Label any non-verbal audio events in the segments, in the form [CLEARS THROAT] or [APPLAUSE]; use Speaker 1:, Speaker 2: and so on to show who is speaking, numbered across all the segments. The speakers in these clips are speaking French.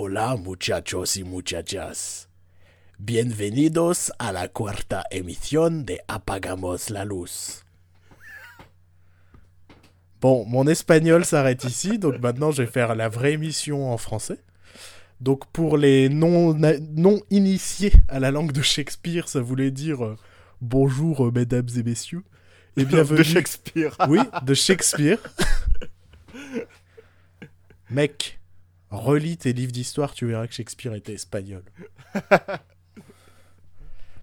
Speaker 1: Hola muchachos y muchachas. Bienvenidos a la cuarta emisión de Apagamos la luz. Bon, mon espagnol s'arrête ici, donc maintenant je vais faire la vraie émission en français. Donc pour les non, non initiés à la langue de Shakespeare, ça voulait dire euh, bonjour euh, mesdames et messieurs. Et [LAUGHS] bienvenue.
Speaker 2: De Shakespeare.
Speaker 1: Oui, de Shakespeare. [LAUGHS] Mec, relis tes livres d'histoire, tu verras que Shakespeare était espagnol. [LAUGHS]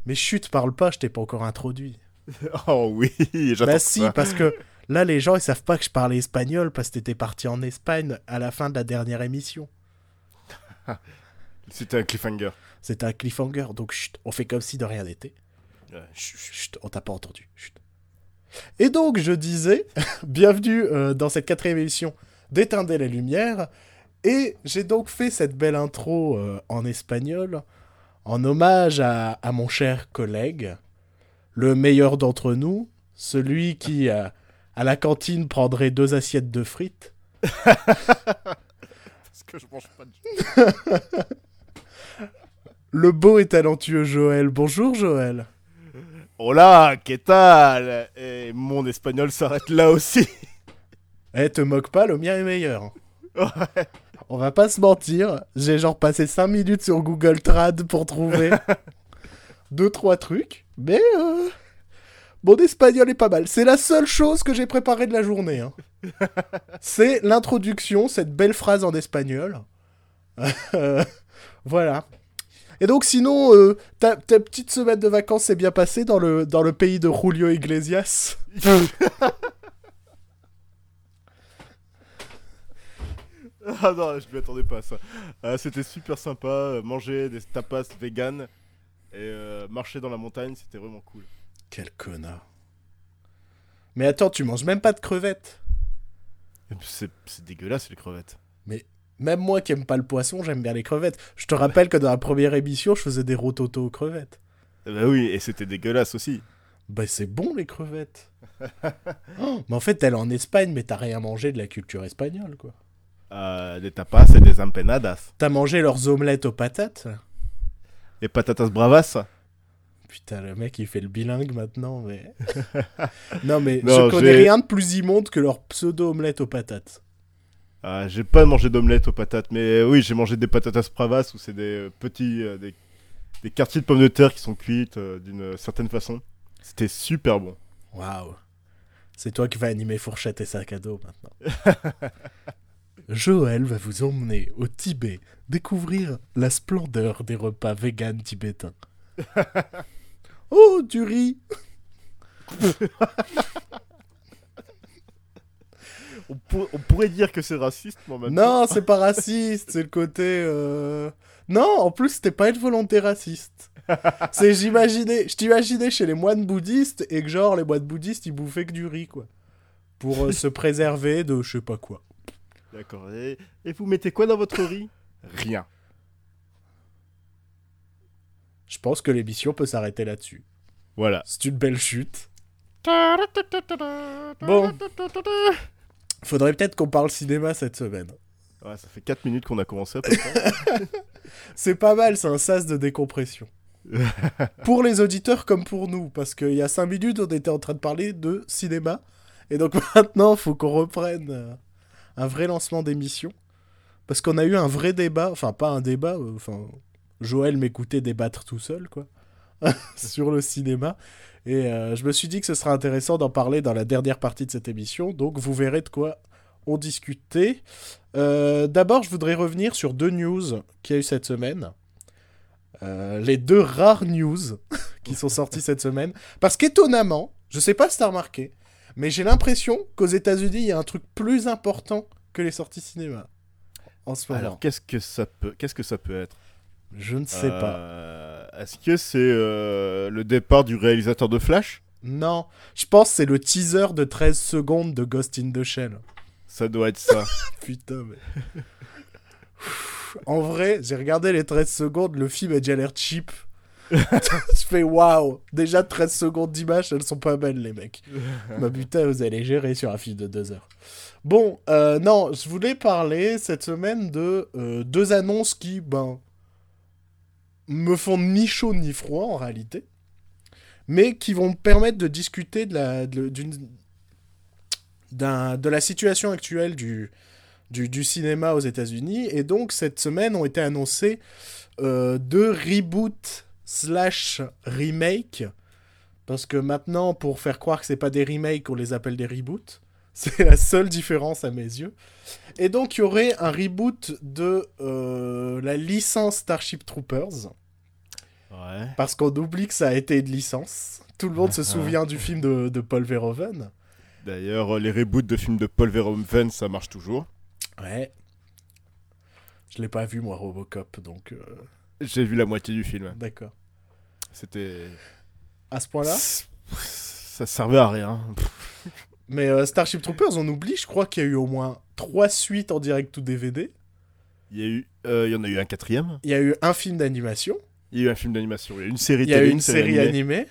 Speaker 1: Mais chut, parle pas, je t'ai pas encore introduit. [LAUGHS]
Speaker 2: Oh oui, j'attends
Speaker 1: Bah si, parce que là, les gens, ils savent pas que je parlais espagnol parce que t'étais parti en Espagne à la fin de la dernière émission. [LAUGHS]
Speaker 2: C'était un cliffhanger.
Speaker 1: C'était un cliffhanger, donc chut, on fait comme si de rien n'était.
Speaker 2: Ouais.
Speaker 1: Chut, chut, on t'a pas entendu. Chut. Et donc, je disais, bienvenue euh, dans cette quatrième émission d'Éteindre les Lumières. Et j'ai donc fait cette belle intro euh, en espagnol en hommage à, à mon cher collègue, le meilleur d'entre nous, celui qui, euh, à la cantine, prendrait deux assiettes de frites. [LAUGHS]
Speaker 2: Parce que je mange pas de... [LAUGHS]
Speaker 1: Le beau et talentueux Joël. Bonjour Joël.
Speaker 2: Hola, ¿qué tal? Et mon espagnol s'arrête là aussi.
Speaker 1: Eh, te moque pas, le mien est meilleur. [LAUGHS] On va pas se mentir, j'ai genre passé 5 minutes sur Google Trad pour trouver [LAUGHS] deux trois trucs, mais euh, mon espagnol est pas mal. C'est la seule chose que j'ai préparée de la journée. hein. [LAUGHS] C'est l'introduction, cette belle phrase en espagnol. [LAUGHS] Voilà. Et donc sinon, euh, ta, ta petite semaine de vacances s'est bien passée dans le, dans le pays de Julio Iglesias? [LAUGHS]
Speaker 2: ah non, je m'y attendais pas à ça. Euh, c'était super sympa, euh, manger des tapas vegan et euh, marcher dans la montagne, c'était vraiment cool.
Speaker 1: Quel connard. Mais attends, tu manges même pas de crevettes
Speaker 2: C'est c'est dégueulasse les crevettes.
Speaker 1: Même moi qui aime pas le poisson, j'aime bien les crevettes. Je te rappelle que dans la première émission, je faisais des rototos aux crevettes.
Speaker 2: Eh bah oui, et c'était dégueulasse aussi.
Speaker 1: Bah c'est bon les crevettes. [LAUGHS] Oh, mais en fait, t'es allé en Espagne, mais t'as rien mangé de la culture espagnole, quoi.
Speaker 2: Euh, des tapas et des empanadas.
Speaker 1: T'as mangé leurs omelettes aux patates? Là
Speaker 2: Et patatas bravas.
Speaker 1: Putain, le mec, il fait le bilingue maintenant, mais... [LAUGHS] non, mais
Speaker 2: Non,
Speaker 1: je connais rien de plus immonde que leurs pseudo-omelettes aux patates.
Speaker 2: Ah, j'ai pas mangé d'omelette aux patates, mais oui, j'ai mangé des patatas bravas où c'est des euh, petits. euh, des, des quartiers de pommes de terre qui sont cuites euh, d'une certaine façon. C'était super bon.
Speaker 1: Waouh. C'est toi qui vas animer Fourchette et Sac à dos maintenant. [LAUGHS] Joël va vous emmener au Tibet découvrir la splendeur des repas véganes tibétains. [LAUGHS] oh, du riz [LAUGHS]
Speaker 2: On, pour- on pourrait dire que c'est raciste, mais en même
Speaker 1: Non, c'est pas [LAUGHS] raciste, c'est le côté... euh, Non, en plus, c'était pas une volonté raciste. C'est j'imaginais, je t'imaginais chez les moines bouddhistes et que genre les moines bouddhistes ils bouffaient que du riz quoi. Pour euh, se préserver de je sais pas quoi.
Speaker 2: D'accord. Et, et vous mettez quoi dans votre riz? Rien.
Speaker 1: Je pense que l'émission peut s'arrêter là-dessus.
Speaker 2: Voilà.
Speaker 1: C'est une belle chute. Bon. Faudrait peut-être qu'on parle cinéma cette semaine.
Speaker 2: Ouais, ça fait 4 minutes qu'on a commencé à peu près. [LAUGHS]
Speaker 1: C'est pas mal, c'est un sas de décompression. [LAUGHS] pour les auditeurs comme pour nous, parce qu'il y a 5 minutes, on était en train de parler de cinéma. Et donc [LAUGHS] maintenant, faut qu'on reprenne euh, un vrai lancement d'émission. Parce qu'on a eu un vrai débat, enfin pas un débat, euh, enfin Joël m'écoutait débattre tout seul, quoi, [LAUGHS] sur le cinéma. Et euh, je me suis dit que ce serait intéressant d'en parler dans la dernière partie de cette émission, donc vous verrez de quoi on discutait. Euh, D'abord, je voudrais revenir sur deux news qu'il y a eu cette semaine. Les deux rares news [LAUGHS] qui sont sorties cette semaine. Parce qu'étonnamment, je sais pas si t'as remarqué, mais j'ai l'impression qu'aux États-Unis, il y a un truc plus important que les sorties cinéma. En ce moment.
Speaker 2: Alors, qu'est-ce que ça peut, qu'est-ce que ça peut être?
Speaker 1: Je ne sais pas.
Speaker 2: Euh, Est-ce que c'est euh, le départ du réalisateur de Flash?
Speaker 1: Non, je pense que c'est le teaser de 13 secondes de Ghost in the Shell.
Speaker 2: Ça doit être ça. [LAUGHS]
Speaker 1: Putain, mais. en vrai, j'ai regardé les 13 secondes, le film a déjà l'air cheap. Je fais waouh Déjà 13 secondes d'image, elles sont pas belles, les mecs. [LAUGHS] bah putain, vous allez gérer sur un film de 2 heures. Bon, euh, non, je voulais parler cette semaine de euh, deux annonces qui, ben, me font ni chaud ni froid en réalité, mais qui vont me permettre de discuter de la, de, de la situation actuelle du, du, du cinéma aux États-Unis. Et donc, cette semaine ont été annoncés euh, deux reboots slash remake. Parce que maintenant, pour faire croire que c'est pas des remakes, on les appelle des reboots. [LAUGHS] C'est la seule différence à mes yeux. Et donc, il y aurait un reboot de euh, la licence Starship Troopers.
Speaker 2: Ouais.
Speaker 1: Parce qu'on oublie que ça a été une licence. Tout le monde se [LAUGHS] souvient du film de, de Paul Verhoeven.
Speaker 2: D'ailleurs, les reboots de films de Paul Verhoeven, ça marche toujours.
Speaker 1: Ouais. Je l'ai pas vu, moi, Robocop, donc... euh,
Speaker 2: J'ai vu la moitié du film.
Speaker 1: D'accord.
Speaker 2: C'était.
Speaker 1: À ce point-là
Speaker 2: Ça servait à rien.
Speaker 1: Mais euh, Starship Troopers, on oublie, je crois qu'il y a eu au moins trois suites en direct ou DVD.
Speaker 2: Il y, a eu, euh, il y en a eu un quatrième.
Speaker 1: Il y a eu un film d'animation.
Speaker 2: Il y a eu un film d'animation. Il y a eu une série
Speaker 1: Il y a eu une série
Speaker 2: animée.
Speaker 1: animée.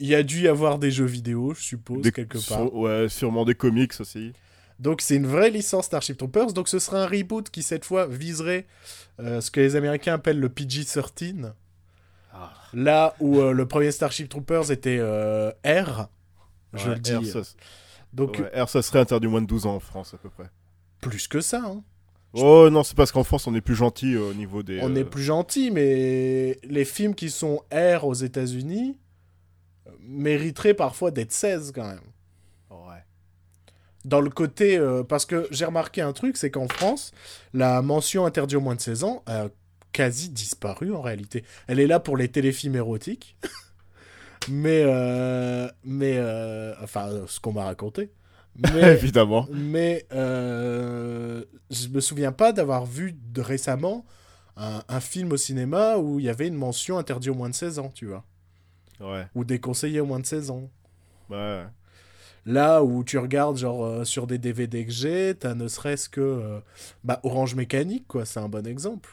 Speaker 1: Il y a dû y avoir des jeux vidéo, je suppose,
Speaker 2: Des-
Speaker 1: quelque
Speaker 2: sur-
Speaker 1: part.
Speaker 2: ouais, sûrement des comics aussi.
Speaker 1: Donc c'est une vraie licence Starship Troopers. Donc ce sera un reboot qui cette fois viserait euh, ce que les Américains appellent le PG-13.
Speaker 2: Ah.
Speaker 1: Là où euh, le premier Starship Troopers était euh, R. Je
Speaker 2: Ouais,
Speaker 1: le dis.
Speaker 2: R, ça,
Speaker 1: Donc
Speaker 2: ouais, R, ça serait interdit moins de 12 ans en France à peu près.
Speaker 1: plus que ça. hein.
Speaker 2: Oh non, c'est parce qu'en France on est plus gentil au niveau des.
Speaker 1: On
Speaker 2: euh,
Speaker 1: est plus gentil, mais les films qui sont R aux États-Unis euh, mériteraient parfois d'être 16 quand même.
Speaker 2: Ouais.
Speaker 1: Dans le côté. euh, parce que j'ai remarqué un truc, c'est qu'en France, la mention interdit au moins de 16 ans a quasi disparu en réalité. Elle est là pour les téléfilms érotiques. [LAUGHS] mais. euh, mais. euh, enfin, euh, ce qu'on m'a raconté. Mais. [LAUGHS]
Speaker 2: Évidemment.
Speaker 1: Mais euh, je me souviens pas d'avoir vu de récemment un, un film au cinéma où il y avait une mention interdit au moins de 16 ans, tu vois.
Speaker 2: Ouais.
Speaker 1: Ou déconseillé au moins de 16 ans.
Speaker 2: Ouais.
Speaker 1: Là où tu regardes, genre, sur des DVD que j'ai, t'as ne serait-ce que bah, Orange Mécanique, quoi, c'est un bon exemple.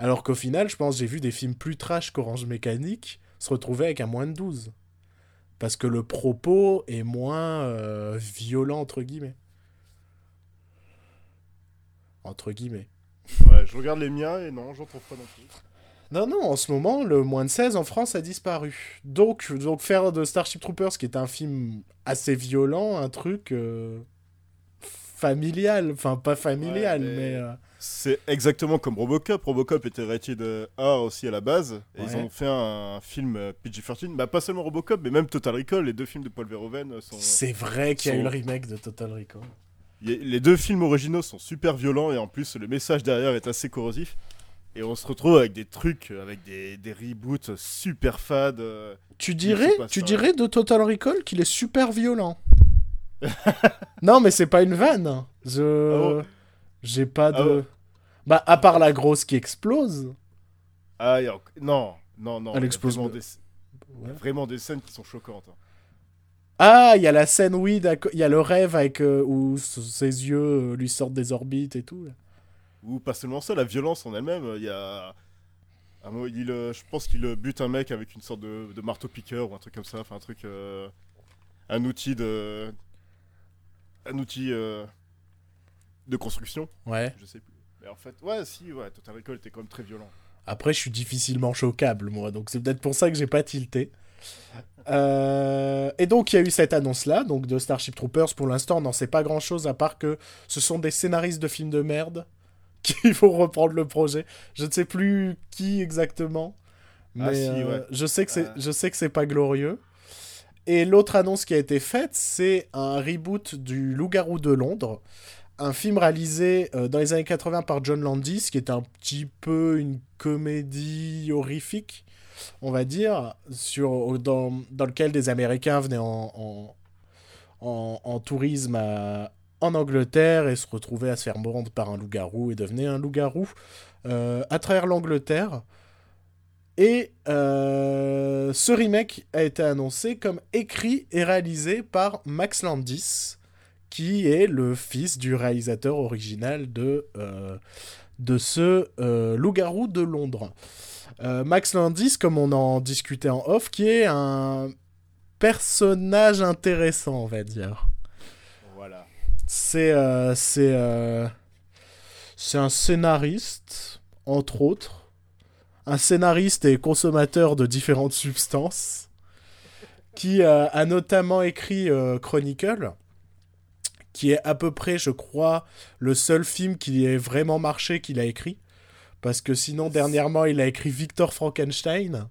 Speaker 1: Alors qu'au final, je pense, j'ai vu des films plus trash qu'Orange Mécanique se retrouver avec un moins de 12. Parce que le propos est moins euh, violent, entre guillemets. Entre guillemets.
Speaker 2: Ouais, je regarde les miens et non, j'en trouve pas non plus.
Speaker 1: Non, non, en ce moment, le moins de 16 en France a disparu. Donc, donc faire de Starship Troopers, qui est un film assez violent, un truc euh, familial. Enfin, pas familial,
Speaker 2: Ouais, mais-
Speaker 1: mais... euh,
Speaker 2: C'est exactement comme Robocop. Robocop était rated euh, R aussi à la base. Et ils ont fait un, film euh, PG-13. Bah, pas seulement Robocop, mais même Total Recall. Les deux films de Paul Verhoeven euh, sont.
Speaker 1: C'est vrai qu'il y a eu le remake de Total Recall.
Speaker 2: Les deux films originaux sont super violents et en plus le message derrière est assez corrosif. Et on se retrouve avec des trucs, euh, avec des, des reboots super fades. euh.
Speaker 1: Tu dirais, tu
Speaker 2: ça.
Speaker 1: dirais de Total Recall qu'il est super violent. [LAUGHS] non, mais c'est pas une vanne. Je...
Speaker 2: Ah bon?
Speaker 1: J'ai pas de...
Speaker 2: Ah bon
Speaker 1: Bah, à part la grosse qui explose.
Speaker 2: Ah, y a- non, non, non.
Speaker 1: Elle explose
Speaker 2: Vraiment des... vraiment des scènes qui sont choquantes. hein.
Speaker 1: Ah, il y a la scène, oui, d'accord. Il y a le rêve avec euh, où ses yeux euh, lui sortent des orbites et tout. là.
Speaker 2: Ou pas seulement ça, la violence en elle-même. Il y a. il, euh, je pense qu'il bute un mec avec une sorte de, de marteau-piqueur ou un truc comme ça. Enfin, un truc. euh, un outil de. Un outil de construction.
Speaker 1: Ouais.
Speaker 2: Je sais plus. Mais en fait, ouais, si, ouais, Total Recall était quand même très violent.
Speaker 1: Après, je suis difficilement choquable, moi, donc c'est peut-être pour ça que j'ai pas tilté. Euh, Et donc, il y a eu cette annonce-là, donc de Starship Troopers. Pour l'instant, on n'en sait pas grand-chose, à part que ce sont des scénaristes de films de merde [LAUGHS] qui vont reprendre le projet. Je ne sais plus qui exactement, mais
Speaker 2: Ah, si,
Speaker 1: euh,
Speaker 2: ouais.
Speaker 1: je sais que c'est,
Speaker 2: Euh.
Speaker 1: je sais que c'est pas glorieux. Et l'autre annonce qui a été faite, c'est un reboot du Loup-garou de Londres, un film réalisé euh, dans les années 80 par John Landis, qui est un petit peu une comédie horrifique, on va dire, sur, dans, dans lequel des Américains venaient en, en, tourisme en Angleterre et se retrouvaient à se faire mordre par un loup-garou et devenaient un loup-garou euh, à travers l'Angleterre. Et euh, ce remake a été annoncé comme écrit et réalisé par Max Landis, qui est le fils du réalisateur original de, euh, de ce euh, Loup-garou de Londres. Euh, Max Landis, comme on en discutait en off, qui est un personnage intéressant, on va dire.
Speaker 2: Voilà.
Speaker 1: C'est c'est c'est un scénariste, entre autres. Un scénariste et consommateur de différentes substances. Qui a notamment écrit Chronicle. Qui est à peu près, je crois, le seul film qui ait vraiment marché qu'il a écrit. Parce que sinon, dernièrement, il a écrit Victor Frankenstein.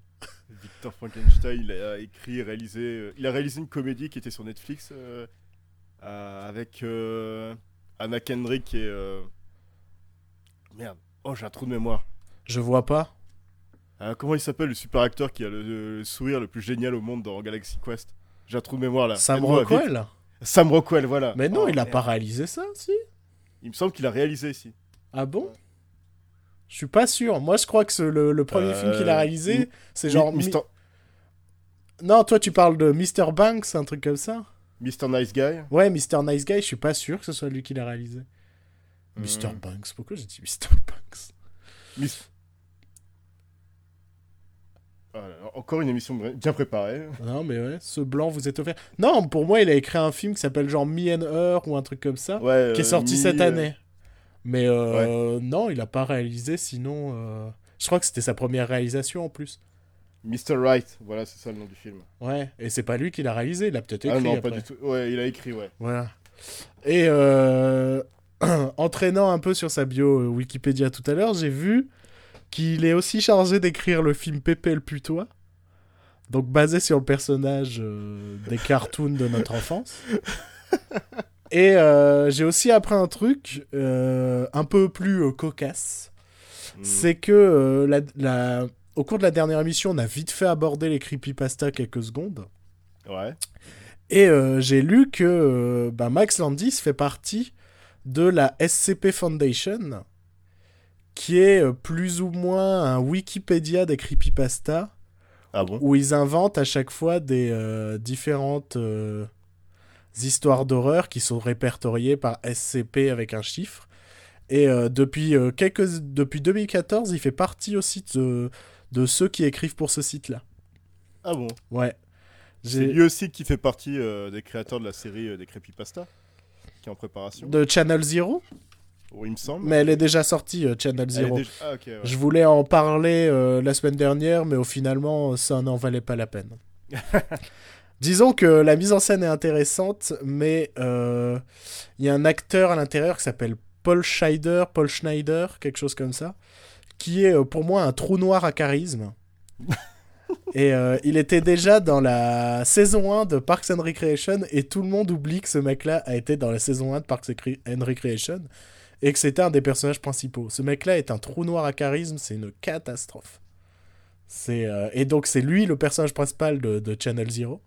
Speaker 2: Victor Frankenstein, il a écrit, réalisé, euh, il a réalisé une comédie qui était sur Netflix euh, euh, avec Anna Kendrick et merde. Oh, j'ai un trou de mémoire.
Speaker 1: Je vois pas.
Speaker 2: Comment il s'appelle le super acteur qui a le, le sourire le plus génial au monde dans Galaxy Quest? J'ai un trou de mémoire là.
Speaker 1: Sam. Rockwell?
Speaker 2: Sam Rockwell, voilà.
Speaker 1: Mais non,
Speaker 2: Oh,
Speaker 1: il a
Speaker 2: merde.
Speaker 1: pas réalisé ça, si?
Speaker 2: Il me semble qu'il a réalisé ici.
Speaker 1: Ah bon? Je suis pas sûr. Moi, je crois que ce- le, le premier film qu'il a
Speaker 2: Euh,
Speaker 1: réalisé,
Speaker 2: Mi-
Speaker 1: c'est genre.
Speaker 2: Mi-
Speaker 1: Mi-
Speaker 2: Mister,
Speaker 1: Non, toi, tu parles de Mr. Banks, un truc comme ça?
Speaker 2: Mr. Nice Guy.
Speaker 1: Ouais, Mr. Nice Guy, je suis pas sûr que ce soit lui qui l'a réalisé.
Speaker 2: Hmm.
Speaker 1: Mr. Banks, pourquoi j'ai dit Mr. Banks?
Speaker 2: Mis- Ah encore une émission bien préparée.
Speaker 1: Non, mais ouais, ce blanc vous est offert. Non, pour moi, il a écrit un film qui s'appelle genre Me and Her ou un truc comme ça,
Speaker 2: Ouais,
Speaker 1: qui est
Speaker 2: euh,
Speaker 1: sorti
Speaker 2: Mi-
Speaker 1: cette année. Mais euh, non, il a pas réalisé, sinon. euh, Je crois que c'était sa première réalisation en plus.
Speaker 2: Mr. Right, voilà, c'est ça le nom du film.
Speaker 1: Ouais, et c'est pas lui qui l'a réalisé, il a peut-être écrit
Speaker 2: ah non,
Speaker 1: après.
Speaker 2: pas du tout. Ouais, il a écrit, ouais.
Speaker 1: Voilà. Et euh, [CLEARS THROAT] entraînant un peu sur sa bio Wikipédia tout à l'heure, j'ai vu qu'il est aussi chargé d'écrire le film Pépé le putois. Donc basé sur le personnage euh, des cartoons de notre enfance. [LAUGHS] Et euh, j'ai aussi appris un truc euh, un peu plus cocasse.
Speaker 2: Hmm.
Speaker 1: C'est que la- la- au cours de la dernière émission, on a vite fait aborder les creepypasta quelques secondes.
Speaker 2: Ouais.
Speaker 1: Et j'ai lu que ben, Max Landis fait partie de la SCP Foundation, qui est euh, plus ou moins un Wikipédia des creepypasta,
Speaker 2: Ah bon?
Speaker 1: Où ils inventent à chaque fois des euh, différentes euh, histoires d'horreur qui sont répertoriées par SCP avec un chiffre. Et euh, depuis, quelques... depuis 2014, il fait partie aussi de, de ceux qui écrivent pour ce site-là.
Speaker 2: Ah bon?
Speaker 1: Ouais.
Speaker 2: C'est lui aussi qui fait partie des créateurs de la série des Creepypasta, qui est en préparation?
Speaker 1: De Channel Zero?
Speaker 2: Oh, il me semble.
Speaker 1: Mais elle est déjà sortie, euh, Channel Zero.
Speaker 2: déjà- Ah ouais.
Speaker 1: Je voulais en parler euh, la semaine dernière, mais au finalement, ça n'en valait pas la peine. [LAUGHS] Disons que la mise en scène est intéressante, mais euh, il y a un acteur à l'intérieur qui s'appelle Paul Schneider, Paul Schneider, quelque chose comme ça, qui est pour moi un trou noir à charisme. [LAUGHS] et euh, il était déjà dans la saison 1 de Parks and Recreation, et tout le monde oublie que ce mec-là a été dans la saison 1 de Parks and Recreation, et que c'était un des personnages principaux. Ce mec-là est un trou noir à charisme, c'est une catastrophe. C'est euh, et donc c'est lui le personnage principal de, de Channel Zero.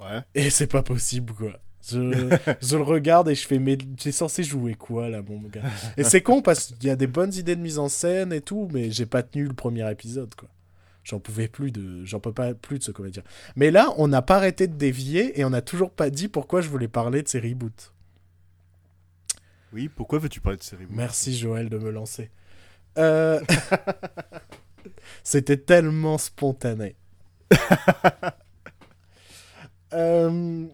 Speaker 2: Ouais.
Speaker 1: Et c'est pas possible quoi. Je, [LAUGHS] je le regarde et je fais mais j'ai censé jouer quoi là mon gars? Et c'est con parce qu'il y a des bonnes idées de mise en scène et tout, mais j'ai pas tenu le premier épisode quoi. J'en pouvais plus de j'en peux pas plus de ce comédien. Mais là, on n'a pas arrêté de dévier et on n'a toujours pas dit pourquoi je voulais parler de ces reboots.
Speaker 2: Oui, pourquoi veux-tu parler de série
Speaker 1: Merci Joël de me lancer. Euh, [LAUGHS] C'était tellement spontané. [LAUGHS] Euh,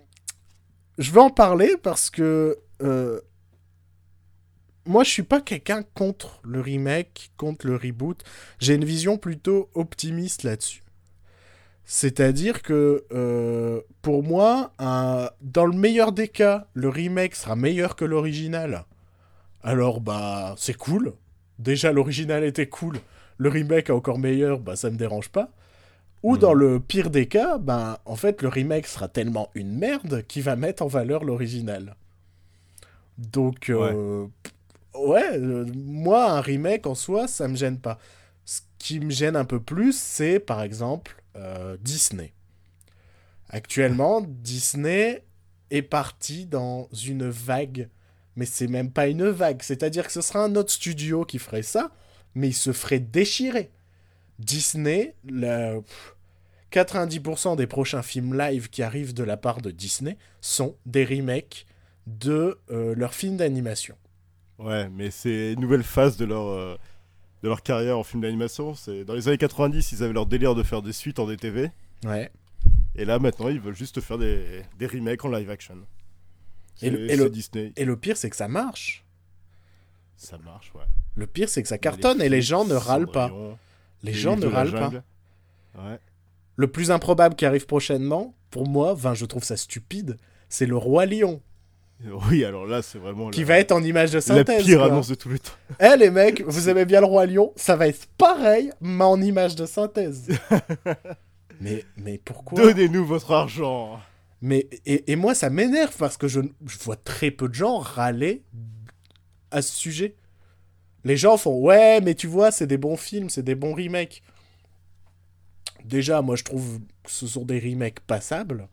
Speaker 1: Je veux en parler parce que euh, moi je suis pas quelqu'un contre le remake, contre le reboot. J'ai une vision plutôt optimiste là-dessus. C'est-à-dire que euh, pour moi, un- dans le meilleur des cas, le remake sera meilleur que l'original. Alors bah c'est cool. Déjà l'original était cool, le remake est encore meilleur, bah ça me dérange pas. Ou
Speaker 2: Mhm.
Speaker 1: dans le pire des cas, bah en fait le remake sera tellement une merde qu'il va mettre en valeur l'original. Donc euh, ouais, euh, moi un remake en soi ça me gêne pas. Ce qui me gêne un peu plus c'est par exemple euh, Disney. Actuellement Disney est parti dans une vague mais c'est même pas une vague. C'est-à-dire que ce sera un autre studio qui ferait ça, mais il se ferait déchirer. Disney, le- pff, 90% des prochains films live qui arrivent de la part de Disney sont des remakes de euh, leurs films d'animation.
Speaker 2: Ouais, mais c'est une nouvelle phase de leur, euh, de leur carrière en film d'animation. C'est dans les années 90, ils avaient leur délire de faire des suites en DTV.
Speaker 1: Ouais.
Speaker 2: Et là, maintenant, ils veulent juste faire des, des remakes en live action.
Speaker 1: Et le-
Speaker 2: C'est-
Speaker 1: et
Speaker 2: c'est
Speaker 1: le-
Speaker 2: Disney.
Speaker 1: Et le pire, c'est que ça marche.
Speaker 2: Ça marche, ouais.
Speaker 1: Le pire, c'est que ça cartonne et les gens ne râlent pas. Les gens ne
Speaker 2: la
Speaker 1: râlent pas.
Speaker 2: Ouais.
Speaker 1: Le plus improbable qui arrive prochainement, pour moi, enfin, je trouve ça stupide, c'est le Roi Lion,
Speaker 2: Oui, alors là, c'est vraiment
Speaker 1: qui
Speaker 2: la,
Speaker 1: va être en image de
Speaker 2: la
Speaker 1: synthèse.
Speaker 2: pire
Speaker 1: quoi.
Speaker 2: annonce de tous les temps.
Speaker 1: Eh les mecs, vous aimez bien le Roi Lion Ça va être pareil, mais en image de synthèse. [LAUGHS] mais, mais pourquoi
Speaker 2: Donnez-nous votre argent.
Speaker 1: Mais et, et moi ça m'énerve parce que je, je vois très peu de gens râler à ce sujet. Les gens font ouais mais tu vois c'est des bons films, c'est des bons remakes. Déjà moi je trouve que ce sont des remakes passables,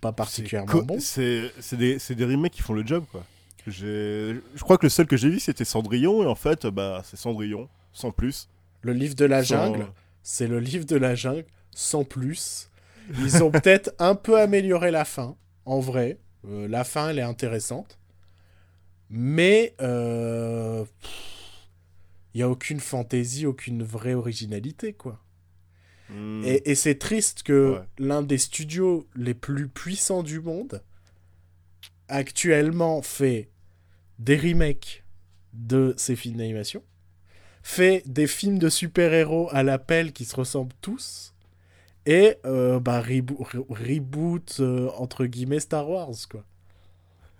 Speaker 1: pas particulièrement bons.
Speaker 2: C'est c'est des, c'est des remakes qui font le job, quoi. J'ai- Je crois que le seul que j'ai vu, c'était Cendrillon, et en fait, bah, c'est Cendrillon, sans plus.
Speaker 1: Le livre de la
Speaker 2: Sans-
Speaker 1: jungle, c'est le livre de la jungle sans plus. Ils ont peut-être un peu amélioré la fin, en vrai. Euh, la fin elle est intéressante. Mais euh, il n'y a aucune fantaisie, aucune vraie originalité quoi.
Speaker 2: Hmm.
Speaker 1: Et, et c'est triste que
Speaker 2: Ouais.
Speaker 1: l'un des studios les plus puissants du monde actuellement fait des remakes de ces films d'animation, fait des films de super-héros à l'appel qui se ressemblent tous, et euh, bah, rebo- re- reboot euh, entre guillemets Star Wars quoi.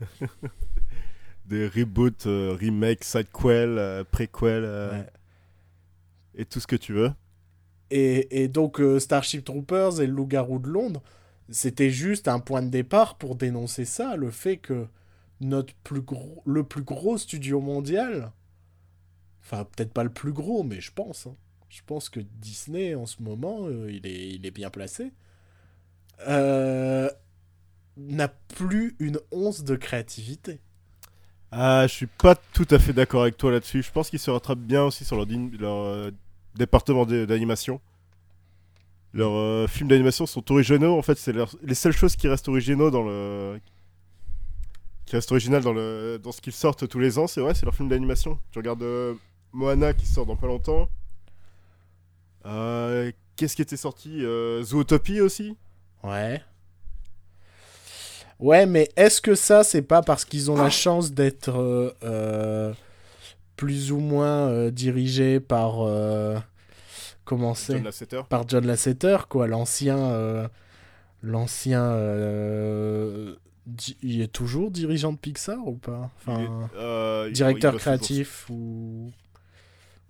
Speaker 1: [LAUGHS]
Speaker 2: Des reboots, euh, remakes, sidequels, préquels, euh,
Speaker 1: Ouais.
Speaker 2: et tout ce que tu veux.
Speaker 1: Et, et donc Starship Troopers et le Loup-garou de Londres, c'était juste un point de départ pour dénoncer ça, le fait que notre plus gros, le plus gros studio mondial, enfin peut-être pas le plus gros, mais je pense, hein. Je pense que Disney en ce moment, euh, il, est, il est bien placé, euh, n'a plus une once de créativité.
Speaker 2: Ah, je suis pas tout à fait d'accord avec toi là-dessus. Je pense qu'ils se rattrapent bien aussi sur leur, euh, département d'animation. Leurs films d'animation sont originaux. En fait, c'est les seules choses qui restent originaux dans le. qui restent originales dans, le... dans ce qu'ils sortent tous les ans. C'est vrai, c'est leurs films d'animation. Tu regardes Moana qui sort dans pas longtemps. Euh, Qu'est-ce qui était sorti euh, Zootopie aussi?
Speaker 1: Ouais. Ouais, mais est-ce que ça, c'est pas parce qu'ils ont la chance d'être euh, plus ou moins dirigés par. comment c'est?
Speaker 2: John Lasseter.
Speaker 1: Par John Lasseter, quoi, l'ancien. l'ancien. il est toujours dirigeant de Pixar ou pas?
Speaker 2: Il est-
Speaker 1: Enfin.
Speaker 2: euh,
Speaker 1: Directeur
Speaker 2: il
Speaker 1: créatif ou.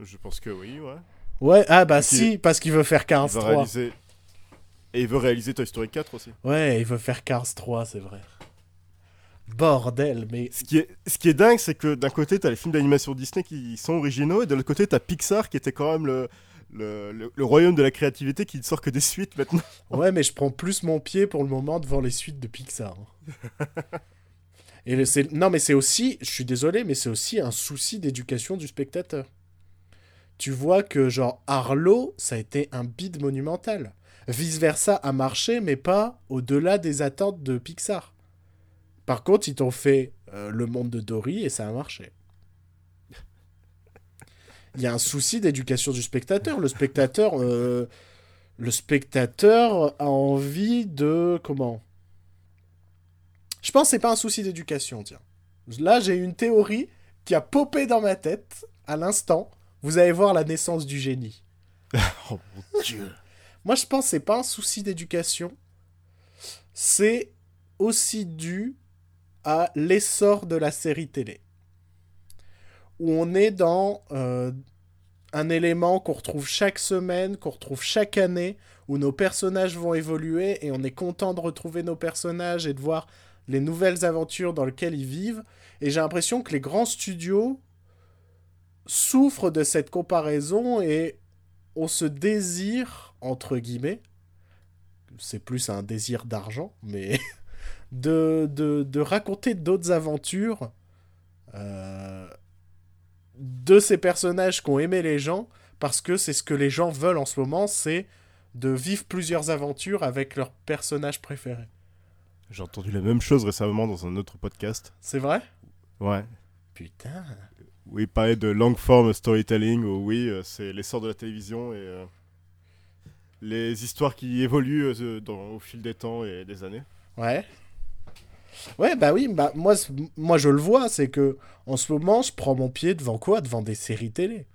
Speaker 2: Je pense que oui, ouais.
Speaker 1: Ouais, ah bah si, parce qu'il veut faire Cars
Speaker 2: Il va
Speaker 1: 3.
Speaker 2: réaliser. Et il veut réaliser Toy Story 4 aussi.
Speaker 1: Ouais, il veut faire Cars 3, c'est vrai. Bordel, mais
Speaker 2: Ce qui est, ce qui est dingue, c'est que d'un côté, t'as les films d'animation Disney qui sont originaux, et de l'autre côté, t'as Pixar qui était quand même le, le, le- le royaume de la créativité qui ne sort que des suites maintenant. [LAUGHS]
Speaker 1: Ouais, mais je prends plus mon pied pour le moment devant les suites de Pixar. [LAUGHS] Et le- non, mais c'est aussi, je suis désolé, mais c'est aussi un souci d'éducation du spectateur. Tu vois que genre Arlo, ça a été un bide monumental. Vice versa a marché, mais pas au-delà des attentes de Pixar. Par contre, ils t'ont fait euh, le monde de Dory et ça a marché. Il y a un souci d'éducation du spectateur. Le spectateur, euh, le a envie de comment? Je pense que c'est pas un souci d'éducation, tiens. Là, j'ai une théorie qui a popé dans ma tête à l'instant. Vous allez voir la naissance du génie. [LAUGHS]
Speaker 2: Oh mon dieu.
Speaker 1: Moi, je pense que c'est pas un souci d'éducation. C'est aussi dû à l'essor de la série télé. Où on est dans euh, un élément qu'on retrouve chaque semaine, qu'on retrouve chaque année, où nos personnages vont évoluer et on est content de retrouver nos personnages et de voir les nouvelles aventures dans lesquelles ils vivent. Et j'ai l'impression que les grands studios souffrent de cette comparaison et on se désire, entre guillemets, c'est plus un désir d'argent, mais [LAUGHS] de, de, de raconter d'autres aventures euh, de ces personnages qui ont aimé les gens, parce que c'est ce que les gens veulent en ce moment, c'est de vivre plusieurs aventures avec leurs personnages préférés.
Speaker 2: J'ai entendu la même chose récemment dans un autre podcast.
Speaker 1: C'est vrai?
Speaker 2: Ouais.
Speaker 1: Putain.
Speaker 2: Oui, parler de long form storytelling, où oui, euh, c'est l'essor de la télévision et euh, les histoires qui évoluent euh, dans- au fil des temps et des années.
Speaker 1: Ouais. Ouais, bah oui, bah moi, moi je le vois, c'est que en ce moment, je prends mon pied devant quoi? Devant des séries télé.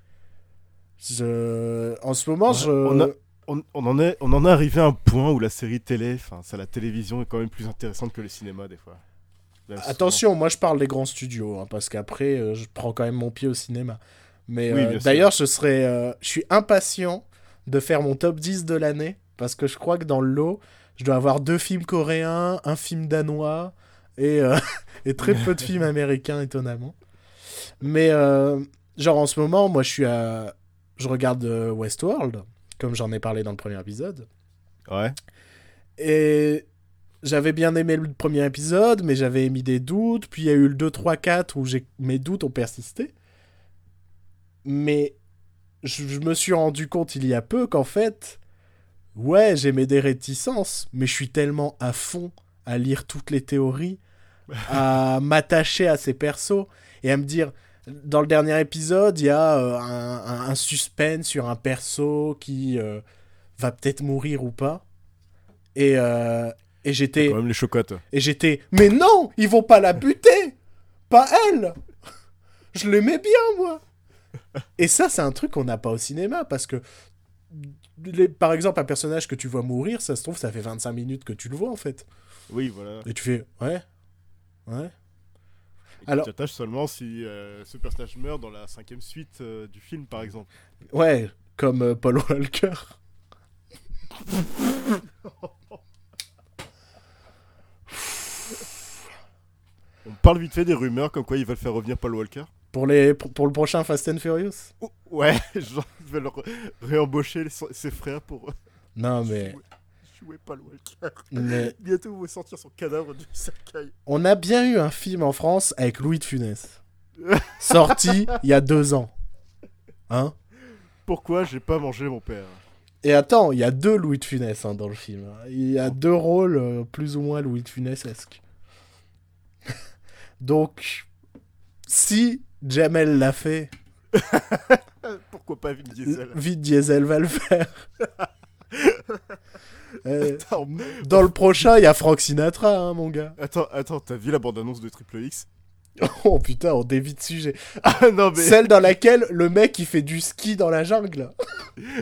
Speaker 1: Je... En ce moment,
Speaker 2: Ouais,
Speaker 1: je...
Speaker 2: on a- On, on en est, on en est arrivé à un point où la série télé, enfin, ça, la télévision est quand même plus intéressante que le cinéma des fois. Souvent.
Speaker 1: Attention, moi je parle des grands studios, hein, parce qu'après, euh, je prends quand même mon pied au cinéma. Mais
Speaker 2: Oui,
Speaker 1: euh, d'ailleurs, je serais, euh, je suis impatient de faire mon top 10 de l'année, parce que je crois que dans le lot, je dois avoir deux films coréens, un film danois, et, [LAUGHS] et très peu de [LAUGHS] films américains, étonnamment. Mais, genre en ce moment, moi je suis à... Je regarde Westworld, comme j'en ai parlé dans le premier épisode.
Speaker 2: Ouais.
Speaker 1: Et j'avais bien aimé le premier épisode, mais j'avais émis des doutes. Puis il y a eu le 2, 3, 4 où mes doutes ont persisté. Mais je, je me suis rendu compte il y a peu qu'en fait, ouais, j'aimais des réticences, mais je suis tellement à fond à lire toutes les théories, à [LAUGHS] m'attacher à ces persos et à me dire. Dans le dernier épisode, il y a euh, un, un- un suspense sur un perso qui euh, va peut-être mourir ou pas. Et, euh, et j'étais
Speaker 2: quand même les chocottes.
Speaker 1: et j'étais mais non, ils vont pas la buter. Pas elle. Je l'aimais bien moi. Et ça c'est un truc qu'on n'a pas au cinéma parce que les- par exemple un personnage que tu vois mourir, ça se trouve ça fait 25 minutes que tu le vois en fait.
Speaker 2: Oui, voilà.
Speaker 1: Et tu fais ouais. Ouais.
Speaker 2: Et
Speaker 1: Alors-
Speaker 2: tu t'attaches seulement si euh, ce personnage meurt dans la cinquième suite euh, du film, par exemple.
Speaker 1: Ouais, comme euh, Paul Walker. [LAUGHS]
Speaker 2: On parle vite fait des rumeurs comme quoi ils veulent faire revenir Paul Walker.
Speaker 1: Pour, les, pour, pour le prochain Fast and Furious
Speaker 2: Oh, ouais, [LAUGHS] genre ils veulent réembaucher ses frères pour euh,
Speaker 1: Non mais,
Speaker 2: jouer, jouer Paul Walker.
Speaker 1: mais [LAUGHS]
Speaker 2: Bientôt vous sortir son cadavre du cercueil.
Speaker 1: on a bien eu un film en France avec Louis de Funès. [LAUGHS] Sorti il y a deux ans. Hein?
Speaker 2: Pourquoi j'ai pas mangé mon père?
Speaker 1: Et attends, il y a deux Louis de Funès hein, dans le film. Il y a deux rôles euh, plus ou moins Louis de Funès-esque. Donc, si Jamel l'a fait, [LAUGHS]
Speaker 2: Pourquoi pas Vin Diesel
Speaker 1: Vite Diesel va le faire. [LAUGHS] Euh,
Speaker 2: Attends,
Speaker 1: dans le prochain, il y a Frank Sinatra, hein, mon gars.
Speaker 2: attends, attends, t'as vu la bande-annonce de Triple X? [LAUGHS]
Speaker 1: Oh putain, on dévie de sujet.
Speaker 2: Ah non mais
Speaker 1: Celle dans laquelle le mec il fait du ski dans la jungle.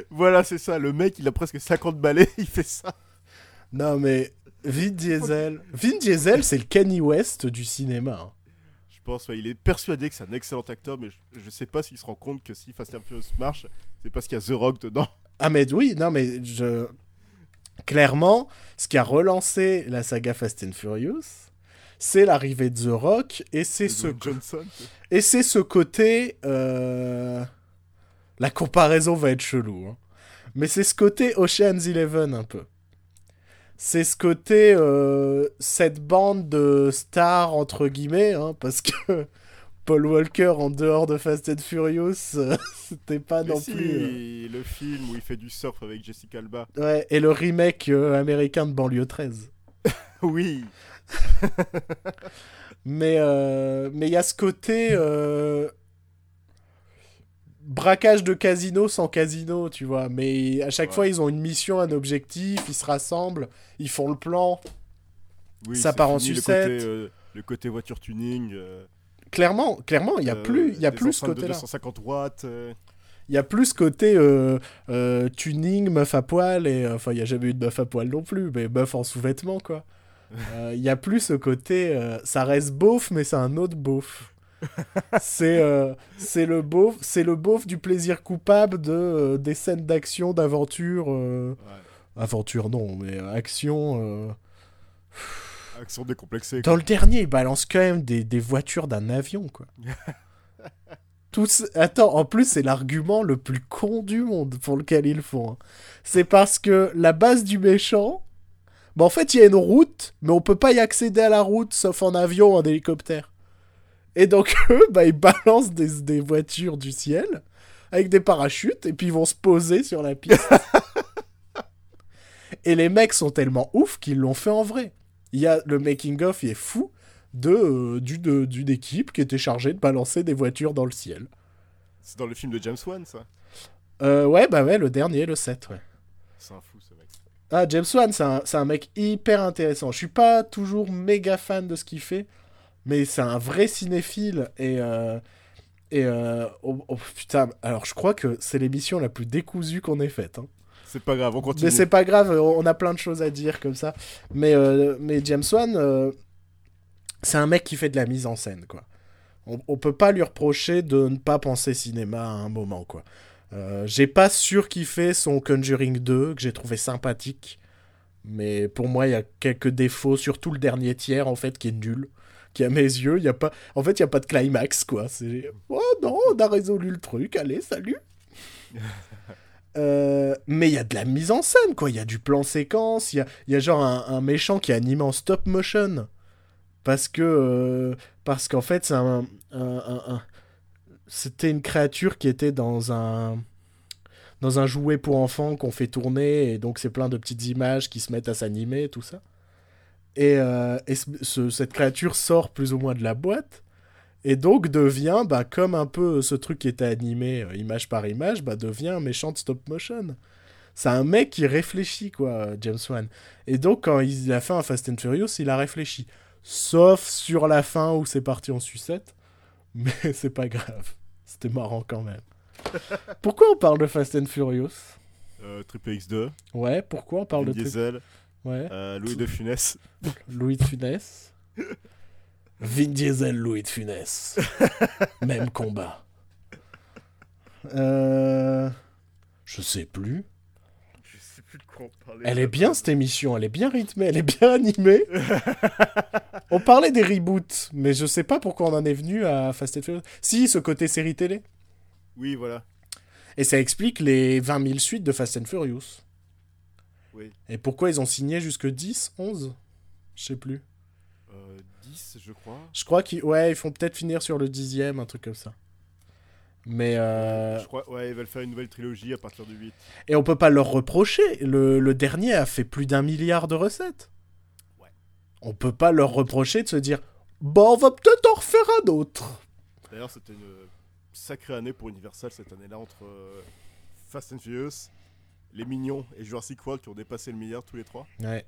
Speaker 2: voilà c'est ça, le mec il a presque 50 balais, il fait ça.
Speaker 1: Non mais Vin Diesel, Vin Diesel, c'est le Kanye West du cinéma. hein.
Speaker 2: Je pense, ouais, il est persuadé que c'est un excellent acteur, mais je, je sais pas s'il se rend compte que si Fast and Furious marche, c'est parce qu'il y a The Rock dedans.
Speaker 1: Ah mais oui, non mais je clairement, ce qui a relancé la saga Fast and Furious, c'est l'arrivée de The Rock et c'est ce
Speaker 2: Johnson.
Speaker 1: et c'est ce côté euh, la comparaison va être chelou hein. Mais c'est ce côté Ocean's Eleven un peu. C'est ce côté euh, cette bande de stars entre guillemets hein, parce que [LAUGHS] Paul Walker en dehors de Fast and Furious, euh, [LAUGHS] c'était pas
Speaker 2: Mais
Speaker 1: non
Speaker 2: si,
Speaker 1: plus. euh,
Speaker 2: le film où il fait du surf avec Jessica Alba.
Speaker 1: Ouais, et le remake américain de Banlieue 13. [LAUGHS]
Speaker 2: Oui,
Speaker 1: Mais mais il y a ce côté braquage de casino sans casino, tu vois. Mais à chaque
Speaker 2: Ouais.
Speaker 1: fois, ils ont une mission, un objectif, ils se rassemblent, ils font le plan.
Speaker 2: oui
Speaker 1: Ça part en sucette.
Speaker 2: Le côté, euh, le côté voiture tuning. euh,
Speaker 1: Clairement, clairement, il y a
Speaker 2: euh,
Speaker 1: plus, il y a plus ce côté-là.
Speaker 2: 250 watts.
Speaker 1: Il y a plus ce côté tuning, meuf à poil et enfin, il y a jamais eu de meuf à poil non plus, mais meuf en sous-vêtements quoi. [LAUGHS] Il y a plus ce côté, ça reste beauf, mais c'est un autre beauf. C'est euh, c'est le beauf, c'est le beauf du plaisir coupable de euh, des scènes d'action, d'aventure, euh,
Speaker 2: ouais.
Speaker 1: aventure non, mais action.
Speaker 2: Action décomplexée.
Speaker 1: Dans le dernier, il balance quand même des, des voitures d'un avion quoi. [LAUGHS] Tous... Attends, en plus, c'est l'argument le plus con du monde pour lequel ils font. hein. C'est parce que la base du méchant, bah en fait, il y a une route, mais on peut pas y accéder à la route sauf en avion ou en hélicoptère. Et donc, [LAUGHS] eux, bah, ils balancent des, des voitures du ciel avec des parachutes et puis ils vont se poser sur la piste. [LAUGHS] et les mecs sont tellement ouf qu'ils l'ont fait en vrai. Il y a le making of, il est fou. de, euh, du- d'une équipe qui était chargée de balancer des voitures dans le ciel.
Speaker 2: C'est dans le film de James Wan, ça.
Speaker 1: Euh, ouais, bah ouais, le dernier, le 7, ouais.
Speaker 2: C'est un fou, ce mec.
Speaker 1: Ah, James Wan, c'est un, c'est un mec hyper intéressant. Je suis pas toujours méga fan de ce qu'il fait, mais c'est un vrai cinéphile. Et, euh, et euh, oh, oh, putain, alors je crois que c'est l'émission la plus décousue qu'on ait faite. hein.
Speaker 2: C'est pas grave, on continue.
Speaker 1: Mais c'est pas grave, on a plein de choses à dire comme ça. Mais, euh, mais James Wan, euh, c'est un mec qui fait de la mise en scène, quoi. On, on peut pas lui reprocher de ne pas penser cinéma à un moment, quoi. J'ai pas surkiffé son Conjuring 2, que j'ai trouvé sympathique. Mais pour moi, il y a quelques défauts, surtout le dernier tiers, en fait, qui est nul. Qui, à mes yeux, il y a pas... En fait, il y a pas de climax, quoi. C'est... Oh non, on a résolu le truc, allez, salut [LAUGHS] Euh, mais il y a de la mise en scène, quoi. Il y a du plan séquence. Il y a, y a genre un, un méchant qui est animé en stop motion. Parce que. euh, parce qu'en fait, c'est un- un- C'était une créature qui était dans un. Dans un jouet pour enfants qu'on fait tourner. Et donc, c'est plein de petites images qui se mettent à s'animer, tout ça. Et, euh, et ce- ce- cette créature sort plus ou moins de la boîte. Et donc devient, bah, comme un peu ce truc qui était animé euh, image par image, bah, devient un méchant de stop motion. C'est un mec qui réfléchit, quoi, James Wan. Et donc, quand il a fait un Fast and Furious, il a réfléchi. Sauf sur la fin où c'est parti en sucette. [LAUGHS] Mais c'est pas grave. C'était marrant quand même. [LAUGHS] pourquoi on parle de Fast and Furious?
Speaker 2: Euh, Triple X2,
Speaker 1: Ouais, pourquoi on parle
Speaker 2: Vin
Speaker 1: de
Speaker 2: Diesel,
Speaker 1: Ouais,
Speaker 2: euh, Louis de Funès. [LAUGHS]
Speaker 1: Louis de Funès. Vin Diesel, Louis de Funès. [LAUGHS] Même combat. Euh... Je sais plus.
Speaker 2: Je sais plus de quoi on parlait.
Speaker 1: Elle est bien cette émission, elle est bien rythmée, elle est bien animée. [LAUGHS] on parlait des reboots, mais je sais pas pourquoi on en est venu à Fast and Furious. Si, ce côté série télé.
Speaker 2: Oui, voilà.
Speaker 1: Et ça explique les 20 000 suites de Fast and Furious.
Speaker 2: Oui.
Speaker 1: Et pourquoi ils ont signé jusque 10, 11 Je sais plus.
Speaker 2: Euh, 10, je crois.
Speaker 1: Je crois qu'ils ouais, ils font peut-être finir sur le dixième, un truc comme ça. Mais euh,
Speaker 2: Je crois, ouais, ils veulent faire une nouvelle trilogie à partir du 8.
Speaker 1: et on peut pas leur reprocher. Le, le dernier a fait plus d'un milliard de recettes.
Speaker 2: Ouais.
Speaker 1: On peut pas leur reprocher de se dire bon, on va peut-être en refaire un autre.
Speaker 2: D'ailleurs, c'était une sacrée année pour Universal cette année-là entre euh, Fast and Furious, Les Mignons et Jurassic World qui ont dépassé le milliard tous les trois.
Speaker 1: Ouais.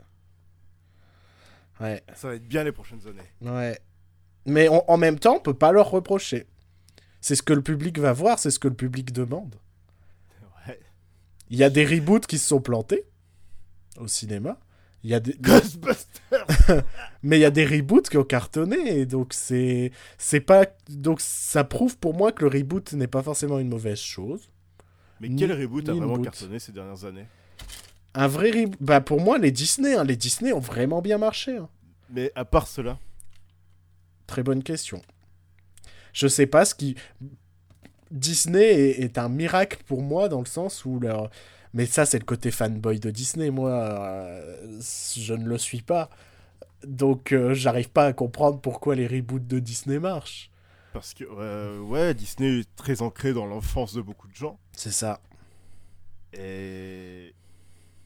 Speaker 1: Ouais.
Speaker 2: Ça va être bien les prochaines années.
Speaker 1: Ouais. Mais on- en même temps, on peut pas leur reprocher. C'est ce que le public va voir, c'est ce que le public demande.
Speaker 2: Ouais.
Speaker 1: Il y a des reboots qui se sont plantés au cinéma. Il y a des... [LAUGHS]
Speaker 2: Ghostbusters [LAUGHS]
Speaker 1: Mais il y a des reboots qui ont cartonné, et donc c'est c'est pas donc ça prouve pour moi que le reboot n'est pas forcément une mauvaise chose.
Speaker 2: Mais
Speaker 1: Ni-
Speaker 2: quel reboot a vraiment
Speaker 1: boot.
Speaker 2: cartonné ces dernières années
Speaker 1: Un vrai reboot, bah pour moi les Disney, hein, les Disney ont vraiment bien marché. hein.
Speaker 2: Mais à part cela,
Speaker 1: Très bonne question. Je sais pas ce qui Disney est, est un miracle pour moi dans le sens où leur mais ça c'est le côté fanboy de Disney moi euh, je ne le suis pas. Donc euh, j'arrive pas à comprendre pourquoi les reboots de Disney marchent.
Speaker 2: Parce que euh, ouais, Disney est très ancré dans l'enfance de beaucoup de gens.
Speaker 1: C'est ça.
Speaker 2: Et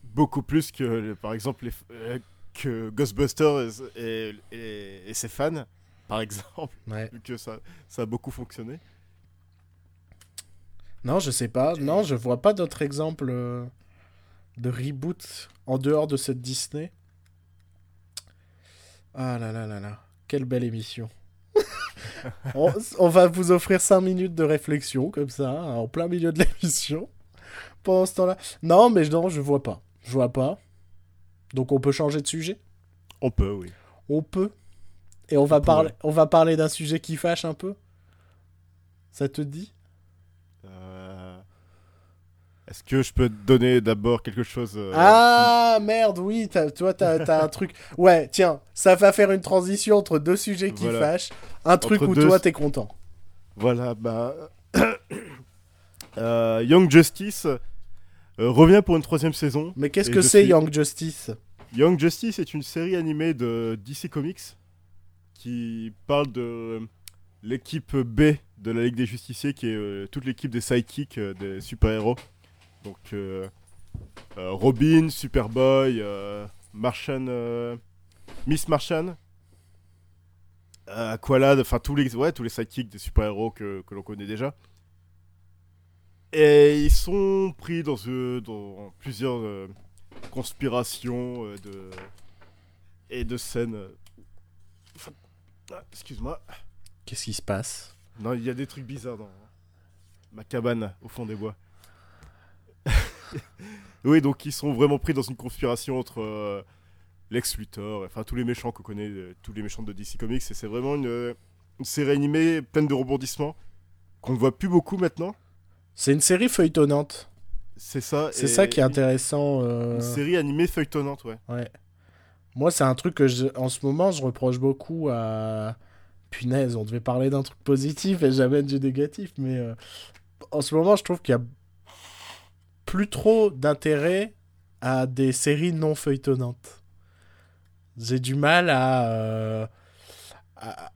Speaker 2: beaucoup plus que, par exemple, les, euh, que Ghostbusters et, et- et ses fans, par exemple,
Speaker 1: Ouais.
Speaker 2: vu que ça, ça a beaucoup fonctionné.
Speaker 1: Non, je sais pas. Non, je vois pas d'autres exemples euh, de reboot en dehors de cette Disney. Ah là là là là. Quelle belle émission. On, on va vous offrir 5 minutes de réflexion, comme ça, hein, en plein milieu de l'émission. Pendant ce temps-là. Non, mais non, je vois pas. Je vois pas. Donc on peut changer de sujet?
Speaker 2: On peut, oui.
Speaker 1: On peut. Et on va,
Speaker 2: peut,
Speaker 1: parler,
Speaker 2: ouais.
Speaker 1: on va parler d'un sujet qui fâche un peu? Ça te dit?
Speaker 2: Est-ce que je peux te donner d'abord quelque chose euh,
Speaker 1: Ah merde, oui, toi t'as un truc. Ouais, tiens, ça va faire une transition entre deux sujets qui
Speaker 2: Voilà.
Speaker 1: fâchent. Un truc où
Speaker 2: deux-
Speaker 1: toi t'es content.
Speaker 2: Voilà, bah. [COUGHS] euh, Young Justice euh, revient pour une troisième saison.
Speaker 1: Mais qu'est-ce que c'est
Speaker 2: suis-
Speaker 1: Young Justice?
Speaker 2: Young Justice est une série animée de DC Comics qui parle de l'équipe B de la Ligue des Justiciers, qui est toute l'équipe des sidekicks des super-héros. Donc euh, euh, Robin, Superboy, euh, Martian, Miss Martian, Aqualad, enfin tous les, ouais, tous les sidekicks des super-héros que, que l'on connaît déjà. Et ils sont pris dans, euh, dans plusieurs euh, conspirations euh, de, et de scènes. enfin, ah, Excuse-moi.
Speaker 1: Qu'est-ce qui se passe?
Speaker 2: Non, il y a des trucs bizarres dans ma cabane au fond des bois. [LAUGHS] oui, donc ils sont vraiment pris dans une conspiration entre euh, Lex Luthor, enfin tous les méchants qu'on connaît, euh, tous les méchants de DC Comics, et c'est vraiment une, euh, une série animée pleine de rebondissements qu'on ne voit plus beaucoup maintenant.
Speaker 1: C'est une série feuilletonnante.
Speaker 2: C'est ça.
Speaker 1: C'est ça qui est intéressant. euh,
Speaker 2: Une série animée feuilletonnante, ouais.
Speaker 1: Ouais. Moi, c'est un truc que je, en ce moment, je reproche beaucoup à. Punaise, on devait parler d'un truc positif et jamais du négatif, mais en ce moment, je trouve qu'il y a plus trop d'intérêt à des séries non feuilletonnantes. J'ai du mal à, euh, à-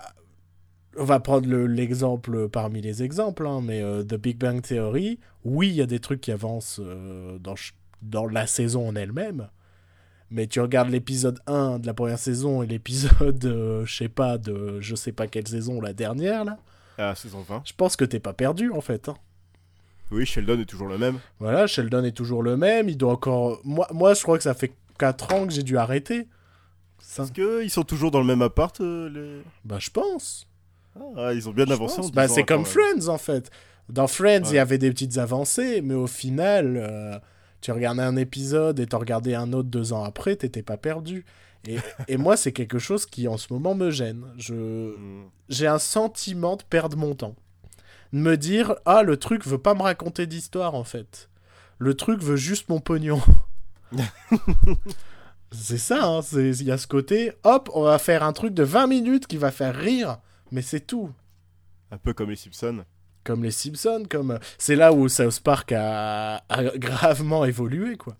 Speaker 1: On va prendre le- l'exemple parmi les exemples, hein, mais euh, The Big Bang Theory, oui, il y a des trucs qui avancent euh, dans, dans la saison en elle-même. Mais tu regardes l'épisode 1 de la première saison et l'épisode, euh, je sais pas, de je sais pas quelle saison, la dernière, là,
Speaker 2: À saison 20.
Speaker 1: je pense que t'es pas perdu, en fait. hein.
Speaker 2: Oui, Sheldon est toujours le même.
Speaker 1: Voilà, Sheldon est toujours le même, il doit encore... Moi, moi je crois que ça fait 4 ans que j'ai dû arrêter. Ça...
Speaker 2: Est-ce qu'ils sont toujours dans le même appart euh, les...
Speaker 1: Bah, je pense.
Speaker 2: Ah, ils ont bien
Speaker 1: Je
Speaker 2: avancé. en
Speaker 1: Bah,
Speaker 2: 10 ans,
Speaker 1: c'est comme. Friends, en fait. Dans Friends, il y avait des petites avancées, mais au final, euh, tu regardais un épisode et t'en regardais un autre deux ans après, t'étais pas perdu. Et, [LAUGHS] et moi, c'est quelque chose qui, en ce moment, me gêne. Je...
Speaker 2: Hmm.
Speaker 1: j'ai un sentiment de perdre mon temps. Me dire, ah, le truc veut pas me raconter d'histoire, en fait. Le truc veut juste mon pognon. [LAUGHS] c'est ça, hein, il y a ce côté, hop, on va faire un truc de 20 minutes qui va faire rire, mais c'est tout.
Speaker 2: Un peu comme les Simpsons.
Speaker 1: Comme les Simpsons, comme... C'est là où South Park a, a gravement évolué, quoi.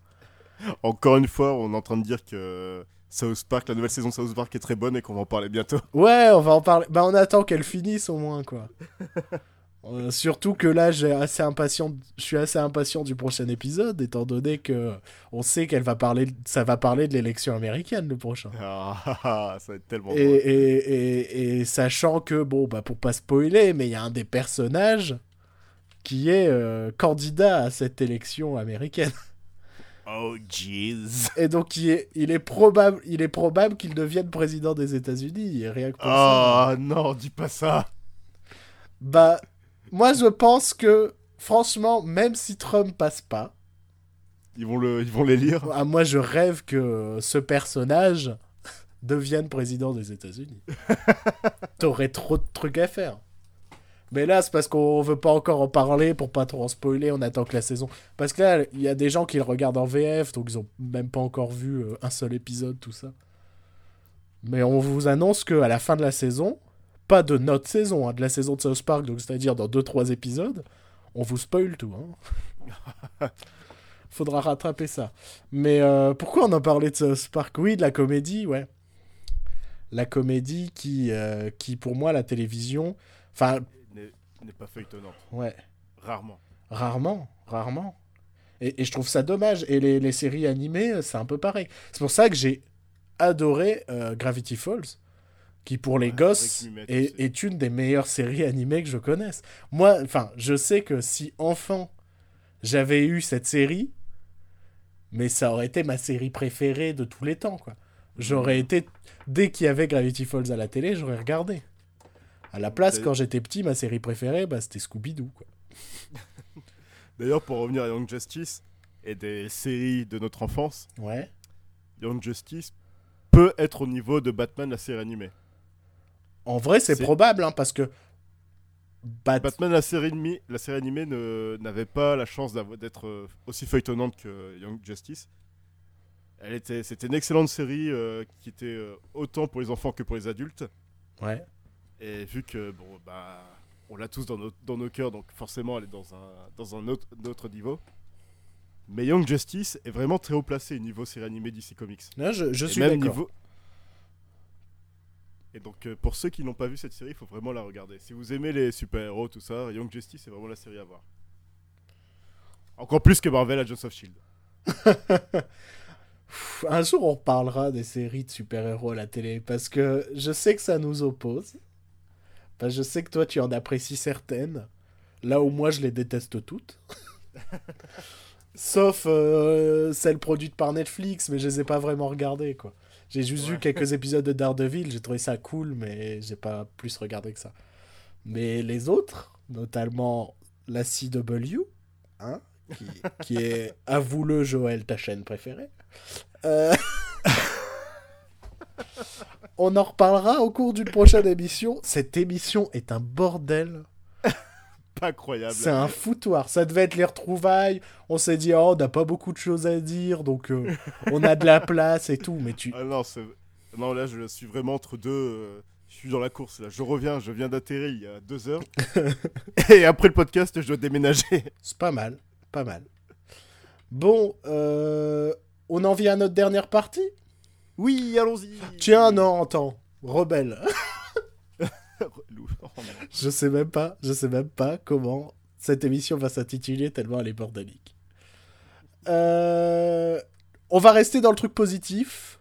Speaker 2: Encore une fois, on est en train de dire que South Park, la nouvelle saison de South Park est très bonne et qu'on va en parler bientôt.
Speaker 1: Ouais, on va en parler. Bah, on attend qu'elle finisse au moins, quoi. [LAUGHS] Euh, surtout que là, j'ai assez impatient. Je suis assez impatient du prochain épisode, étant donné que on sait qu'elle va parler. Ça va parler de l'élection américaine le prochain.
Speaker 2: Ah, ah, ah, ça va être tellement
Speaker 1: Et, et, et, et sachant que bon, bah pour pas spoiler, mais il y a un des personnages qui est euh, candidat à cette élection américaine.
Speaker 2: Oh, jeez.
Speaker 1: Et donc il est, il est probable, il est probable qu'il devienne président des États-Unis. Rien que pour ça.
Speaker 2: Ah non, dis pas ça.
Speaker 1: Bah, moi je pense que, franchement, même si Trump passe pas,
Speaker 2: Ils vont, le, ils vont les lire.
Speaker 1: ah, moi je rêve que ce personnage [LAUGHS] devienne président des États-Unis. [LAUGHS] T'aurais trop de trucs à faire. Mais là, c'est parce qu'on veut pas encore en parler pour pas trop en spoiler. On attend que la saison. Parce que là, il y a des gens qui le regardent en VF, donc ils ont même pas encore vu euh, un seul épisode, tout ça. Mais on vous annonce que à la fin de la saison, pas de notre saison, hein, de la saison de South Park, donc c'est-à-dire dans 2-3 épisodes, on vous spoil tout. Hein. [LAUGHS] Faudra rattraper ça. Mais euh, pourquoi on en parlait de South Park? Oui, de la comédie, ouais. La comédie qui, euh, qui pour moi, la télévision. Enfin,
Speaker 2: N'est pas feuilletonnante.
Speaker 1: ouais.
Speaker 2: Rarement.
Speaker 1: Rarement, rarement. Et, et je trouve ça dommage. Et les, les séries animées, euh, c'est un peu pareil. C'est pour ça que j'ai adoré euh, Gravity Falls, qui pour les
Speaker 2: Ouais,
Speaker 1: gosses est, une des meilleures séries animées que je connaisse. Moi, enfin, je sais que si enfant j'avais eu cette série, mais ça aurait été ma série préférée de tous les temps, quoi. J'aurais été dès qu'il y avait Gravity Falls à la télé, j'aurais regardé. À la place,
Speaker 2: C'est-
Speaker 1: quand j'étais petit, ma série préférée, bah, c'était Scooby-Doo, quoi. [LAUGHS]
Speaker 2: D'ailleurs, pour revenir à Young Justice et des séries de notre enfance,
Speaker 1: Ouais.
Speaker 2: Young Justice peut être au niveau de Batman, la série animée.
Speaker 1: En vrai, c'est probable, hein, parce que Bat-
Speaker 2: Batman, la série, animée- la série animée ne- n'avait pas la chance d'être euh, aussi feuilletonnante que Young Justice. Elle était, c'était une excellente série euh, qui était euh, autant pour les enfants que pour les adultes.
Speaker 1: Ouais.
Speaker 2: Et vu que bon bah on l'a tous dans nos, dans nos cœurs, donc forcément elle est dans un, dans un autre, autre niveau. Mais Young Justice est vraiment très haut placé niveau série animée DC Comics.
Speaker 1: Là, je, suis
Speaker 2: même
Speaker 1: d'accord.
Speaker 2: niveau. Et donc euh, pour ceux qui n'ont pas vu cette série, il faut vraiment la regarder. Si vous aimez les super-héros, tout ça, Young Justice est vraiment la série à voir. Encore plus que Marvel Agents of Shield. [LAUGHS]
Speaker 1: Un jour, on reparlera des séries de super-héros à la télé parce que je sais que ça nous oppose. Parce que je sais que toi, tu en apprécies certaines. Là où moi, je les déteste toutes. [LAUGHS] Sauf euh, celles produites par Netflix, mais je les ai pas vraiment regardées, quoi. J'ai juste vu
Speaker 2: Ouais.
Speaker 1: quelques épisodes de Daredevil, j'ai trouvé ça cool, mais j'ai pas plus regardé que ça. Mais les autres, notamment la CW, hein, qui, qui est, avoue-le, Joël, ta chaîne préférée. Euh, [LAUGHS] On en reparlera au cours d'une prochaine émission. Cette émission est un bordel.
Speaker 2: Incroyable.
Speaker 1: C'est un foutoir. Ça devait être les retrouvailles. On s'est dit, oh, on n'a pas beaucoup de choses à dire, donc euh, on a de la [LAUGHS] place et tout. Mais tu.
Speaker 2: Ah non, là, je suis vraiment entre deux. euh, Je suis dans la course, là. Je reviens, je viens d'atterrir il y a deux heures. [LAUGHS] Et après le podcast, je dois déménager.
Speaker 1: C'est pas mal. Pas mal. Bon, euh, on en vient à notre dernière partie?
Speaker 2: Oui, allons-y.
Speaker 1: Tiens, non, attends. Rebelle. Je sais même pas, je sais même pas comment cette émission va s'intituler tellement elle est bordélique. Euh, on va rester dans le truc positif.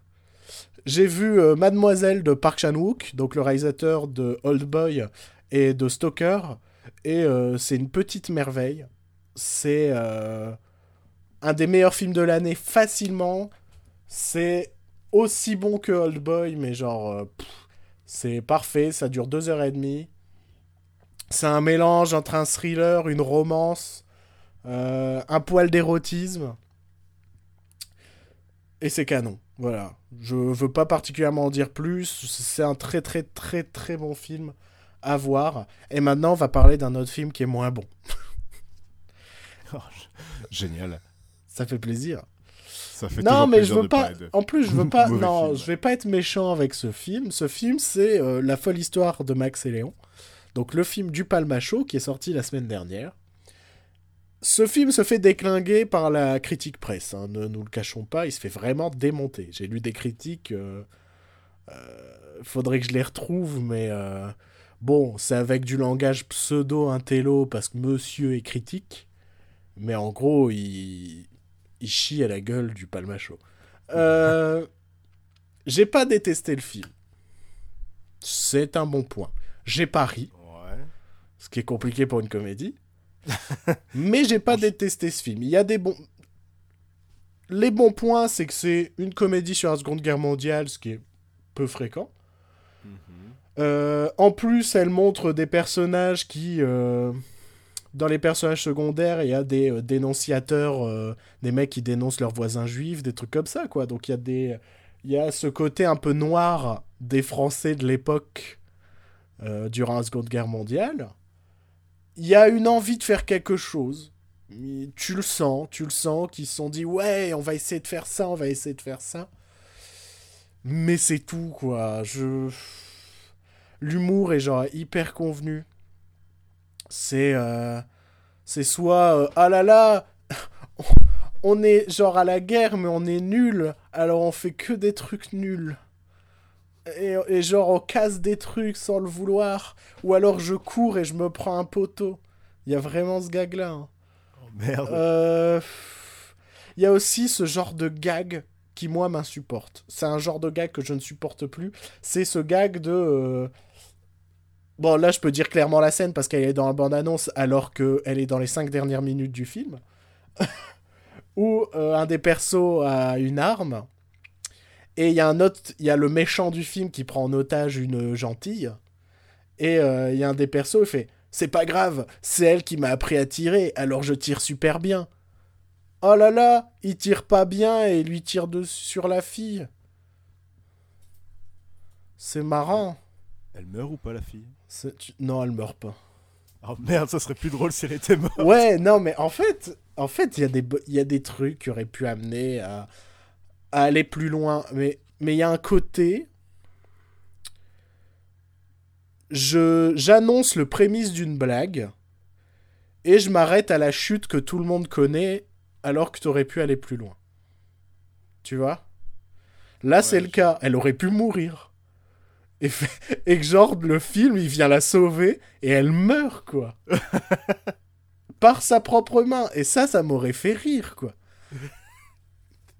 Speaker 1: J'ai vu euh, Mademoiselle de Park Chan-wook, donc le réalisateur de Old Boy et de Stalker, et euh, c'est une petite merveille. C'est un des meilleurs films de l'année facilement. C'est aussi bon que Old Boy, mais genre c'est parfait. Ça dure deux heures et demie. C'est un mélange entre un thriller, une romance, euh, un poil d'érotisme. Et c'est canon. Voilà. Je veux pas particulièrement en dire plus. C'est un très très très très bon film à voir. Et maintenant, on va parler d'un autre film qui est moins bon. [LAUGHS]
Speaker 2: Oh, Génial.
Speaker 1: Ça fait plaisir.
Speaker 2: Ça fait
Speaker 1: Non, mais je veux pas.
Speaker 2: de-
Speaker 1: En plus, je veux pas. [LAUGHS] Non,
Speaker 2: film.
Speaker 1: je vais pas être méchant avec ce film. Ce film, c'est euh, la folle histoire de Max et Léon. Donc le film du Palmacho qui est sorti la semaine dernière. Ce film se fait déclinguer par la critique presse. hein, ne nous le cachons pas, il se fait vraiment démonter. J'ai lu des critiques. euh, euh, faudrait que je les retrouve, mais euh, bon, c'est avec du langage pseudo-intello parce que Monsieur est critique. Mais en gros, il, il chie à la gueule du Palmacho. [LAUGHS] J'ai pas détesté le film. C'est un bon point. J'ai pas ri. Ce qui est compliqué pour une comédie. [LAUGHS] mais j'ai pas détesté ce film. Il y a des bons. Les bons points, c'est que c'est une comédie sur la Seconde Guerre mondiale, ce qui est peu fréquent.
Speaker 2: Mhm.
Speaker 1: Euh, en plus, elle montre des personnages qui. euh, dans les personnages secondaires, il y a des euh, dénonciateurs, des mecs qui dénoncent leurs voisins juifs, des trucs comme ça, quoi. Donc il y a des. Il y a ce côté un peu noir des Français de l'époque durant la Seconde Guerre mondiale. Il y a une envie de faire quelque chose. Tu le sens, tu le sens, qu'ils se sont dit ouais, on va essayer de faire ça, on va essayer de faire ça. Mais c'est tout, quoi. Je. L'humour est genre hyper convenu. C'est. euh, C'est soit. euh, ah là là [LAUGHS] On est genre à la guerre, mais on est nul. Alors on fait que des trucs nuls. Et, et genre on casse des trucs sans le vouloir. Ou alors je cours et je me prends un poteau. Il y a vraiment ce gag-là. hein.
Speaker 2: Oh, merde.
Speaker 1: Euh, Il y a aussi ce genre de gag qui, moi, m'insupporte. C'est un genre de gag que je ne supporte plus. C'est ce gag de... euh, Bon, là, je peux dire clairement la scène parce qu'elle est dans la bande-annonce alors qu'elle est dans les cinq dernières minutes du film. [LAUGHS] Où euh, un des persos a une arme. Et il y a un autre... Il y a le méchant du film qui prend en otage une gentille. Et euh, il y a un des persos qui fait... C'est pas grave, c'est elle qui m'a appris à tirer, alors je tire super bien. Oh là là, il tire pas bien et il lui tire dessus sur la fille. C'est marrant.
Speaker 2: Elle meurt ou pas, la fille?
Speaker 1: Tu- Non, elle meurt pas.
Speaker 2: Oh merde, ça serait plus drôle si elle était morte.
Speaker 1: Ouais, non, mais en fait, en fait, il y a des, y a des trucs qui auraient pu amener à, à aller plus loin, mais mais il y a un côté. Je j'annonce le prémisse d'une blague et je m'arrête à la chute que tout le monde connaît, alors que t'aurais pu aller plus loin. Tu vois? Là, c'est le cas. Elle aurait pu mourir. Et, fait- [LAUGHS] et que genre, le film, il vient la sauver et elle meurt, quoi. [LAUGHS] Par sa propre main. Et ça, ça m'aurait fait rire, quoi.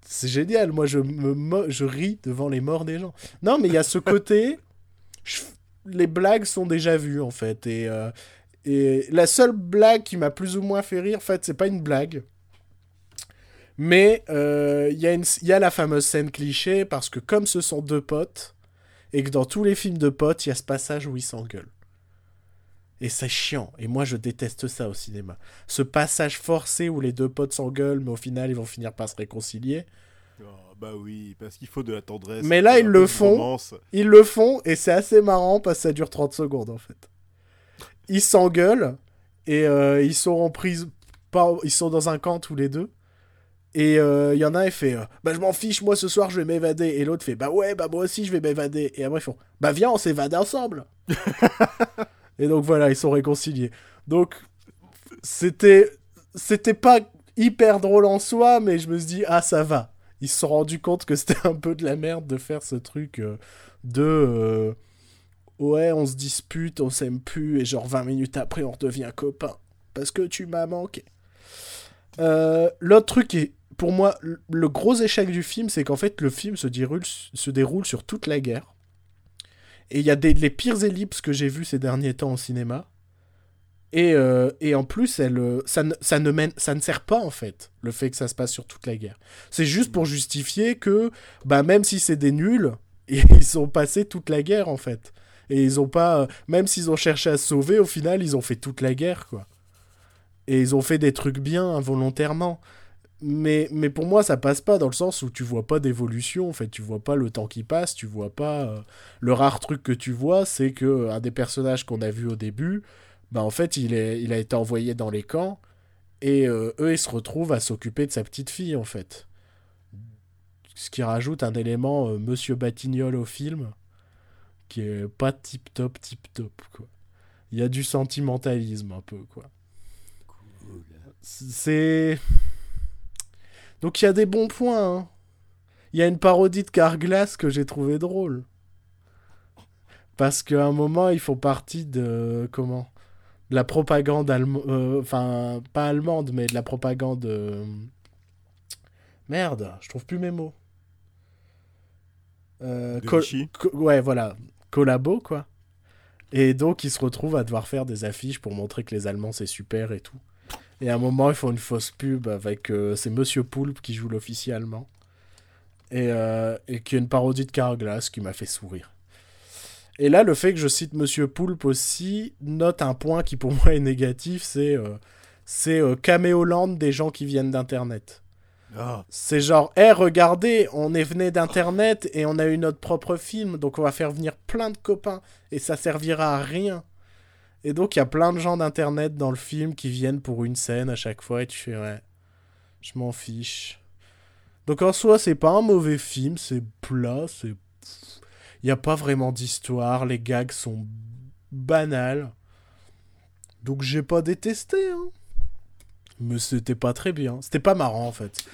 Speaker 1: C'est génial. Moi, je, me, mo- je ris devant les morts des gens. Non, mais il y a ce [LAUGHS] côté. je- les blagues sont déjà vues, en fait. Et, euh, et la seule blague qui m'a plus ou moins fait rire, en fait, c'est pas une blague. Mais euh, il y, y a la fameuse scène cliché, parce que comme ce sont deux potes, et que dans tous les films de potes, il y a ce passage où ils s'engueulent. Et c'est chiant. Et moi, je déteste ça au cinéma. Ce passage forcé où les deux potes s'engueulent, mais au final, ils vont finir par se réconcilier.
Speaker 2: Oh, bah oui, parce qu'il faut de la tendresse.
Speaker 1: Mais là, ils le font.
Speaker 2: romance.
Speaker 1: Ils le font, et c'est assez marrant, parce que ça dure 30 secondes, en fait. Ils s'engueulent, et euh, ils sont en prise... Ils sont dans un camp, tous les deux. Et euh, il y en a un, il fait euh, Bah, je m'en fiche, moi, ce soir, je vais m'évader. Et l'autre fait Bah ouais, bah moi aussi, je vais m'évader. Et après, ils font Bah viens, on s'évade ensemble. [LAUGHS] et donc, voilà, ils sont réconciliés. Donc, c'était... C'était pas hyper drôle en soi, mais je me suis dit Ah, ça va. Ils se sont rendus compte que c'était un peu de la merde de faire ce truc euh, de... euh, ouais, on se dispute, on s'aime plus, et genre 20 minutes après, on redevient copains. Parce que tu m'as manqué. Euh, L'autre truc est, pour moi, le- gros échec du film, c'est qu'en fait, le film se déroule sur toute la guerre. Et il y a des, les pires ellipses que j'ai vues ces derniers temps au cinéma. Et, euh, et en plus, elle, euh, ça, ne, ça, ne mène, ça ne sert pas, en fait, le fait que ça se passe sur toute la guerre. C'est juste pour justifier que, bah, même si c'est des nuls, [LAUGHS] ils ont passé toute la guerre, en fait. Et ils ont pas. euh, Même s'ils ont cherché à se sauver, au final, ils ont fait toute la guerre, quoi. Et ils ont fait des trucs bien involontairement. Mais, mais pour moi, ça passe pas dans le sens où tu vois pas d'évolution. En fait, tu vois pas le temps qui passe, tu vois pas. euh, Le rare truc que tu vois, c'est que euh, un des personnages qu'on a vu au début, bah en fait, il, est, il a été envoyé dans les camps. Et euh, eux, ils se retrouvent à s'occuper de sa petite fille, en fait. Ce qui rajoute un élément euh, Monsieur Batignolles au film qui est pas tip top, tip top, quoi. Il y a du sentimentalisme un peu, quoi. C'est. Donc il y a des bons points. hein. Il y a une parodie de Carglass que j'ai trouvé drôle. Parce qu'à un moment, ils font partie de. Comment? De la propagande allemande. Enfin, pas allemande, mais de la propagande. euh, Merde, je trouve plus mes mots. Euh,
Speaker 2: De Vichy.
Speaker 1: ouais, voilà. Collabo, quoi. Et donc, ils se retrouvent à devoir faire des affiches pour montrer que les Allemands, c'est super et tout. Et à un moment, ils font une fausse pub avec. euh, c'est Monsieur Poulpe qui joue l'officier allemand. Et, euh, et qui est une parodie de Carglass qui m'a fait sourire. Et là, le fait que je cite Monsieur Poulpe aussi note un point qui pour [LAUGHS] moi est négatif c'est euh, c'est euh, caméoland des gens qui viennent d'Internet.
Speaker 2: Ah,
Speaker 1: C'est genre, hé, regardez, on est venu d'Internet et on a eu notre propre film, donc on va faire venir plein de copains et ça servira à rien. Et donc il y a plein de gens d'Internet dans le film qui viennent pour une scène à chaque fois et tu fais, ouais, je m'en fiche. Donc en soi, c'est pas un mauvais film, c'est plat, c'est. Il n'y a pas vraiment d'histoire, les gags sont banals. Donc j'ai pas détesté, hein. Mais c'était pas très bien. C'était pas marrant en fait.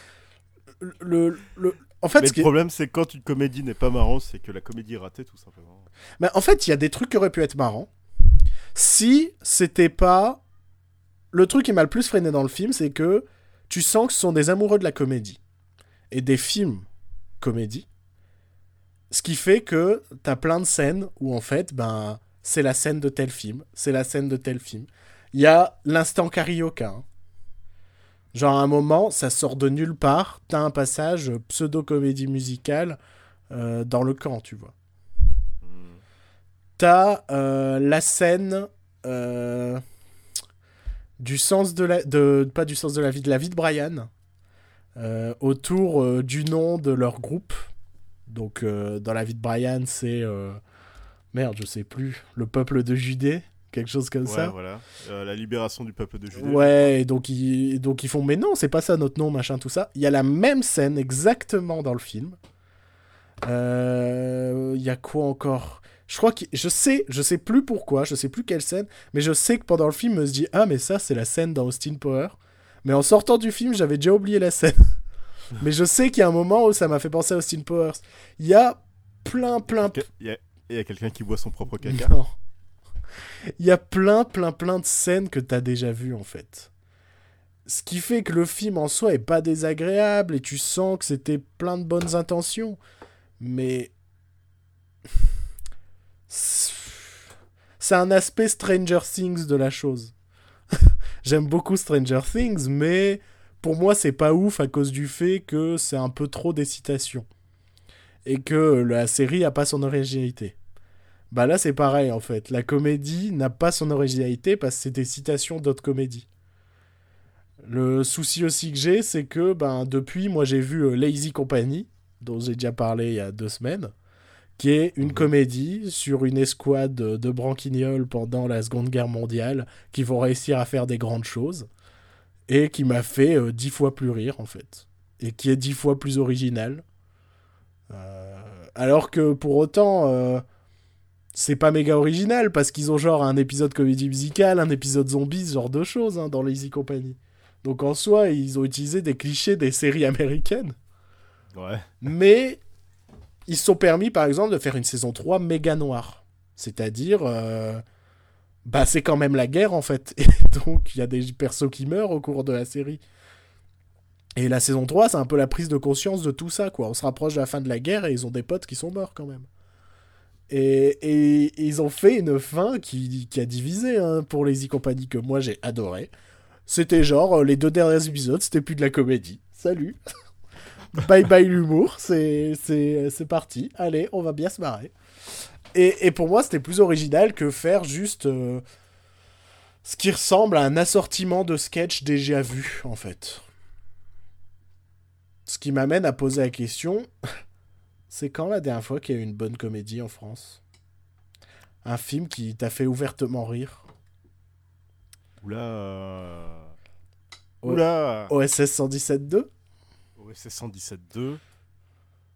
Speaker 1: Le, le, en fait,
Speaker 2: mais
Speaker 1: ce qui
Speaker 2: le problème, c'est quand une comédie n'est pas marrante, c'est que la comédie est ratée, tout simplement.
Speaker 1: Mais en fait, il y a des trucs qui auraient pu être marrants. Si c'était pas. Le truc qui m'a le plus freiné dans le film, c'est que tu sens que ce sont des amoureux de la comédie. Et des films comédie. Ce qui fait que t'as plein de scènes où en fait, ben, c'est la scène de tel film, c'est la scène de tel film. Il y a l'instant karaoke. hein. Genre à un moment, ça sort de nulle part, t'as un passage pseudo-comédie musicale euh, dans le camp, tu vois. T'as euh, la scène euh, du sens de la... De, pas du sens de la vie, de la vie de Brian. euh, autour du nom de leur groupe. Donc dans la vie de Brian, c'est... Merde, je sais plus. Le peuple de Judée Quelque chose comme
Speaker 2: Ouais,
Speaker 1: ça
Speaker 2: voilà. Euh, la libération du peuple de Judée.
Speaker 1: Ouais, et donc ils, donc ils font, mais non, c'est pas ça notre nom, machin, tout ça. Il y a la même scène exactement dans le film. Euh, Il y a quoi encore? Je crois que je sais, je sais plus pourquoi, je sais plus quelle scène, mais je sais que pendant le film, je me dis ah mais ça c'est la scène dans Austin Power. Mais en sortant du film, j'avais déjà oublié la scène. [LAUGHS] mais je sais qu'il y a un moment où ça m'a fait penser à Austin Powers. Il y a plein, plein,
Speaker 2: Il y a, il y a quelqu'un qui boit son propre [LAUGHS] caca.
Speaker 1: non. Il y a plein, plein, plein de scènes que t'as déjà vues, en fait. Ce qui fait que le film en soi est pas désagréable et tu sens que c'était plein de bonnes intentions. Mais. C'est un aspect Stranger Things de la chose. [LAUGHS] J'aime beaucoup Stranger Things, mais pour moi, c'est pas ouf à cause du fait que c'est un peu trop des citations. Et que la série a pas son originalité. Bah là, c'est pareil en fait. La comédie n'a pas son originalité parce que c'est des citations d'autres comédies. Le souci aussi que j'ai, c'est que ben, depuis, moi j'ai vu euh, Lazy Company, dont j'ai déjà parlé il y a deux semaines, qui est une mhm. comédie sur une escouade de branquignoles pendant la Seconde Guerre mondiale qui vont réussir à faire des grandes choses et qui m'a fait euh, dix fois plus rire en fait et qui est dix fois plus original. Euh, alors que pour autant, c'est pas méga original parce qu'ils ont genre un épisode comédie musicale, un épisode zombie, ce genre de choses hein, dans Lazy Company. Donc en soi, ils ont utilisé des clichés des séries américaines.
Speaker 2: Ouais.
Speaker 1: Mais ils se sont permis par exemple de faire une saison 3 méga noire. C'est-à-dire, euh, bah c'est quand même la guerre en fait. Et [LAUGHS] donc il y a des persos qui meurent au cours de la série. Et la saison 3, c'est un peu la prise de conscience de tout ça, quoi. On se rapproche de la fin de la guerre et ils ont des potes qui sont morts quand même. Et, ils ont fait une fin qui, a divisé hein, pour les e-compagnies que moi j'ai adoré. C'était genre, euh, les deux derniers épisodes, c'était plus de la comédie. Salut [LAUGHS] Bye bye l'humour, c'est parti. Allez, on va bien se marrer. Et, pour moi, c'était plus original que faire juste euh, ce qui ressemble à un assortiment de sketchs déjà vus, en fait. Ce qui m'amène à poser la question [LAUGHS] c'est quand la dernière fois qu'il y a eu une bonne comédie en France? Un film qui t'a fait ouvertement rire?
Speaker 2: Oula. Oula.
Speaker 1: OSS 117.2
Speaker 2: OSS 117.2.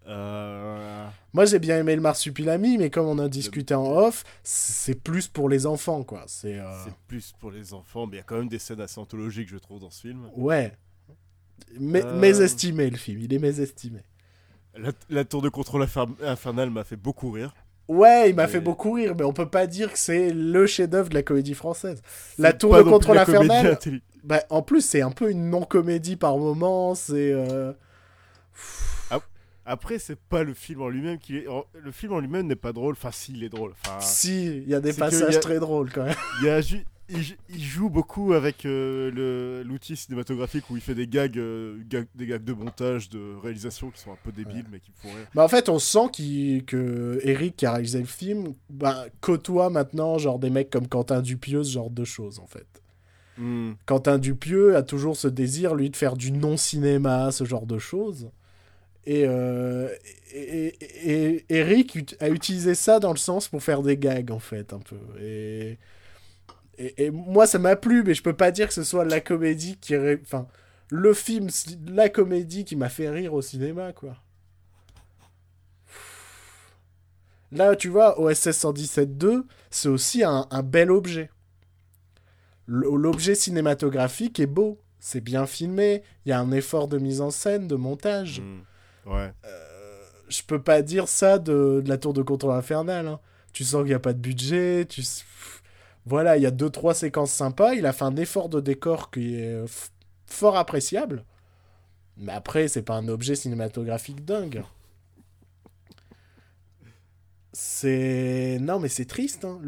Speaker 2: Euh...
Speaker 1: Moi j'ai bien aimé le Marsupilami, mais comme on a discuté en off, c'est plus pour les enfants quoi. C'est euh,
Speaker 2: plus pour les enfants, mais il y a quand même des scènes assez anthologiques je trouve dans ce film.
Speaker 1: Ouais. Mais, euh... Mésestimé le film, il est mésestimé.
Speaker 2: La, tour de contrôle infernale m'a fait beaucoup rire.
Speaker 1: Ouais, il m'a fait beaucoup rire, mais on peut pas dire que c'est le chef-d'œuvre de la comédie française. La tour de contrôle infernale. Bah, en plus, c'est un peu une non-comédie par moment. C'est. Euh,
Speaker 2: après, c'est pas le film en lui-même qui est. Le film en lui-même n'est pas drôle. Enfin, si, il est drôle. Enfin...
Speaker 1: Si, il y a des passages très drôles quand même.
Speaker 2: Il y a il, joue beaucoup avec euh, l'outil cinématographique où il fait des euh, gags, des gags de montage, de réalisation qui sont un peu débiles mais qui pourraient.
Speaker 1: Bah en fait, on sent que Eric qui a réalisé le film bah, côtoie maintenant genre des mecs comme Quentin Dupieux, ce genre de choses en fait. Hmm. Quentin Dupieux a toujours ce désir lui de faire du non cinéma, ce genre de choses. Et, euh, et, et, Eric a utilisé ça dans le sens pour faire des gags en fait un peu. Et et, moi, ça m'a plu, mais je peux pas dire que ce soit la comédie qui. Enfin, le film, la comédie qui m'a fait rire au cinéma, quoi. Là, tu vois, OSS 117.2, c'est aussi un, bel objet. L'objet cinématographique est beau. C'est bien filmé. Il y a un effort de mise en scène, de montage.
Speaker 2: Mmh. Ouais.
Speaker 1: Euh, je peux pas dire ça de, la tour de contrôle infernal. Hein. Tu sens qu'il n'y a pas de budget. Voilà, il y a deux trois séquences sympas. Il a fait un effort de décor qui est fort appréciable. Mais après, c'est pas un objet cinématographique dingue. C'est non, mais c'est triste. Hein.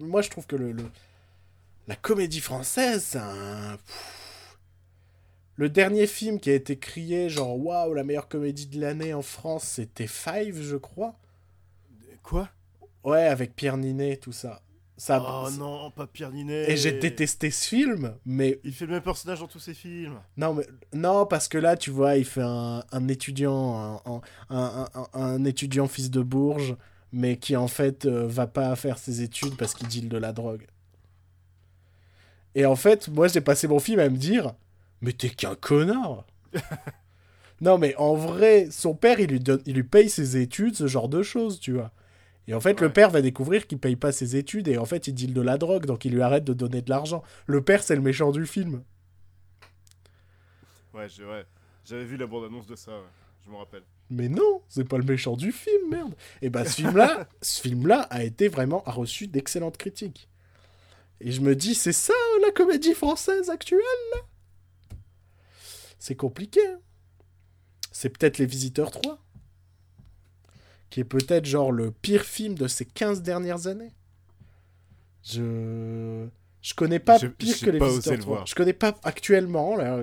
Speaker 1: Moi, je trouve que la comédie française, c'est un... Le dernier film qui a été crié, genre waouh, la meilleure comédie de l'année en France, c'était Five, je crois.
Speaker 2: Quoi?
Speaker 1: Ouais, avec Pierre Ninet, tout ça
Speaker 2: oh non, pas Pierre Ninet.
Speaker 1: Et j'ai détesté ce film, mais.
Speaker 2: Il fait le même personnage dans tous ses films.
Speaker 1: Non, mais non, parce que là, tu vois, il fait un, étudiant, un, un, étudiant fils de Bourges, mais qui en fait euh, va pas faire ses études parce qu'il deal de la drogue. Et en fait, moi, j'ai passé mon film à me dire, mais t'es qu'un connard. [LAUGHS] non, mais en vrai, son père, il lui, donne, il lui paye ses études, ce genre de choses, tu vois. Et en fait, le père va découvrir qu'il paye pas ses études et en fait, il deal de la drogue, donc il lui arrête de donner de l'argent. Le père, c'est le méchant du film.
Speaker 2: Ouais, j'avais vu la bande-annonce de ça, je me rappelle.
Speaker 1: Mais non, c'est pas le méchant du film, merde. Et bah, ce film-là, [LAUGHS] ce film-là a été vraiment, a reçu d'excellentes critiques. Et je me dis, c'est ça la comédie française actuelle, là? C'est compliqué. hein. C'est peut-être Les Visiteurs 3. Qui est peut-être genre le pire film de ces 15 dernières années. Je. Je connais pas pire que Les
Speaker 2: pas
Speaker 1: Visiteurs
Speaker 2: le
Speaker 1: 3.
Speaker 2: voir.
Speaker 1: Je connais pas actuellement. Là.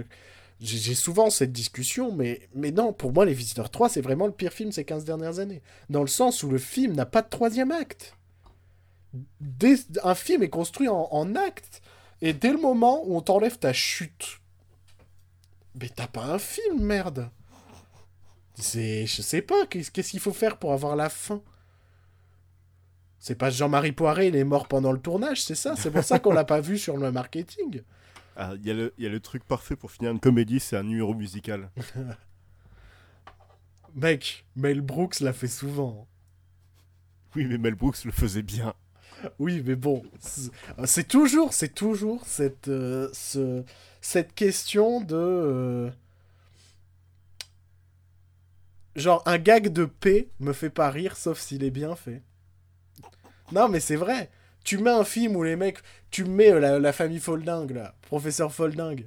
Speaker 1: J'ai souvent cette discussion, mais, mais non, pour moi, Les Visiteurs 3, c'est vraiment le pire film ces 15 dernières années. Dans le sens où le film n'a pas de troisième acte. Dès- un film est construit en, en acte, et dès le moment où on t'enlève ta chute, mais t'as pas un film, merde. C'est, je sais pas, qu'est-ce qu'il faut faire pour avoir la fin? C'est pas Jean-Marie Poiré, il est mort pendant le tournage, c'est ça? C'est pour ça qu'on l'a pas vu sur le marketing.
Speaker 2: Ah, Il y, a le- il y a le truc parfait pour finir une comédie, c'est un numéro musical. [LAUGHS]
Speaker 1: Mec, Mel Brooks l'a fait souvent.
Speaker 2: Oui, mais Mel Brooks le faisait bien.
Speaker 1: Oui, mais bon, c'est- c'est toujours, c'est toujours cette, euh, ce- cette question de, euh, genre un gag de paix me fait pas rire, sauf s'il est bien fait. Non, mais c'est vrai. Tu mets un film où les mecs, tu mets euh, la, la famille Folding là, professeur Folding,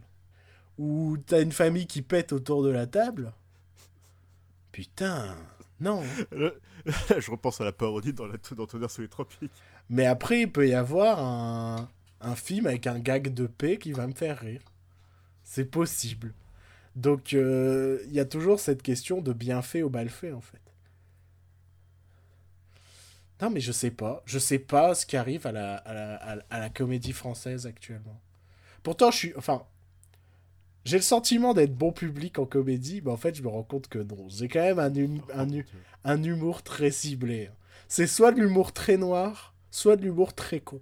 Speaker 1: où t'as une famille qui pète autour de la table. Putain, non. [LAUGHS]
Speaker 2: Je repense à la parodie dans la dans Tonnerre sous les tropiques.
Speaker 1: Mais après, il peut y avoir un, un film avec un gag de paix qui va me faire rire. C'est possible. Donc, euh, il y a toujours cette question de bien fait ou mal fait, en fait. Non, mais je sais pas. Je sais pas ce qui arrive à la, comédie française actuellement. Pourtant, je suis. Enfin. J'ai le sentiment d'être bon public en comédie, mais en fait, je me rends compte que non. J'ai quand même un, hum- un, hu- un humour très ciblé. C'est soit de l'humour très noir, soit de l'humour très con.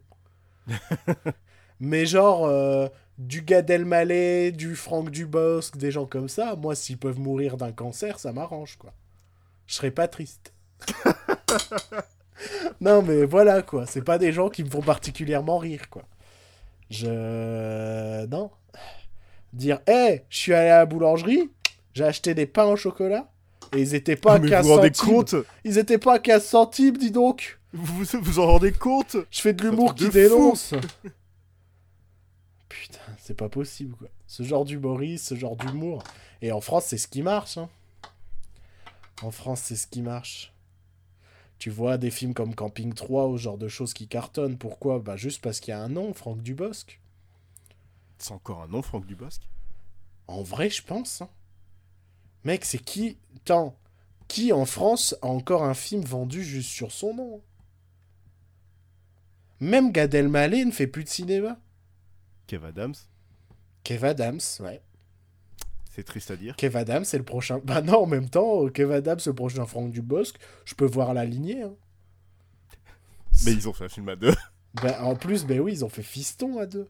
Speaker 1: [LAUGHS] Mais genre, euh, du Gad Elmaleh, du Franck Dubosc, des gens comme ça, moi, s'ils peuvent mourir d'un cancer, ça m'arrange, quoi. Je serais pas triste. [LAUGHS] non, mais voilà, quoi. C'est pas des gens qui me font particulièrement rire, quoi. Je... Non. Dire, hé, je suis allé à la boulangerie, j'ai acheté des pains au chocolat, et ils étaient pas à
Speaker 2: mais
Speaker 1: 15
Speaker 2: vous vous rendez
Speaker 1: centimes.
Speaker 2: compte
Speaker 1: Ils étaient pas à 15 centimes, dis donc
Speaker 2: vous, vous en rendez compte
Speaker 1: Je fais de l'humour qui dénonce Putain, c'est pas possible, quoi. Ce genre d'humoriste, ce genre d'humour. Et en France, c'est ce qui marche, hein. En France, c'est ce qui marche. Tu vois des films comme Camping 3 ou ce genre de choses qui cartonnent. Pourquoi? Bah juste parce qu'il y a un nom, Franck Dubosc.
Speaker 2: C'est encore un nom, Franck Dubosc?
Speaker 1: En vrai, je pense. hein. Mec, c'est qui? Attends, qui en France a encore un film vendu juste sur son nom Même Gad Elmaleh ne fait plus de cinéma.
Speaker 2: Kev Adams,
Speaker 1: Kev Adams, ouais.
Speaker 2: c'est triste à dire.
Speaker 1: Kev Adams, c'est le prochain. [LAUGHS] Bah non, en même temps, Kev Adams, le prochain Franck Dubosc. Je peux voir la lignée. hein.
Speaker 2: Mais ils ont fait un film à deux. [LAUGHS]
Speaker 1: Bah, en plus, ben oui, ils ont fait Fiston à deux.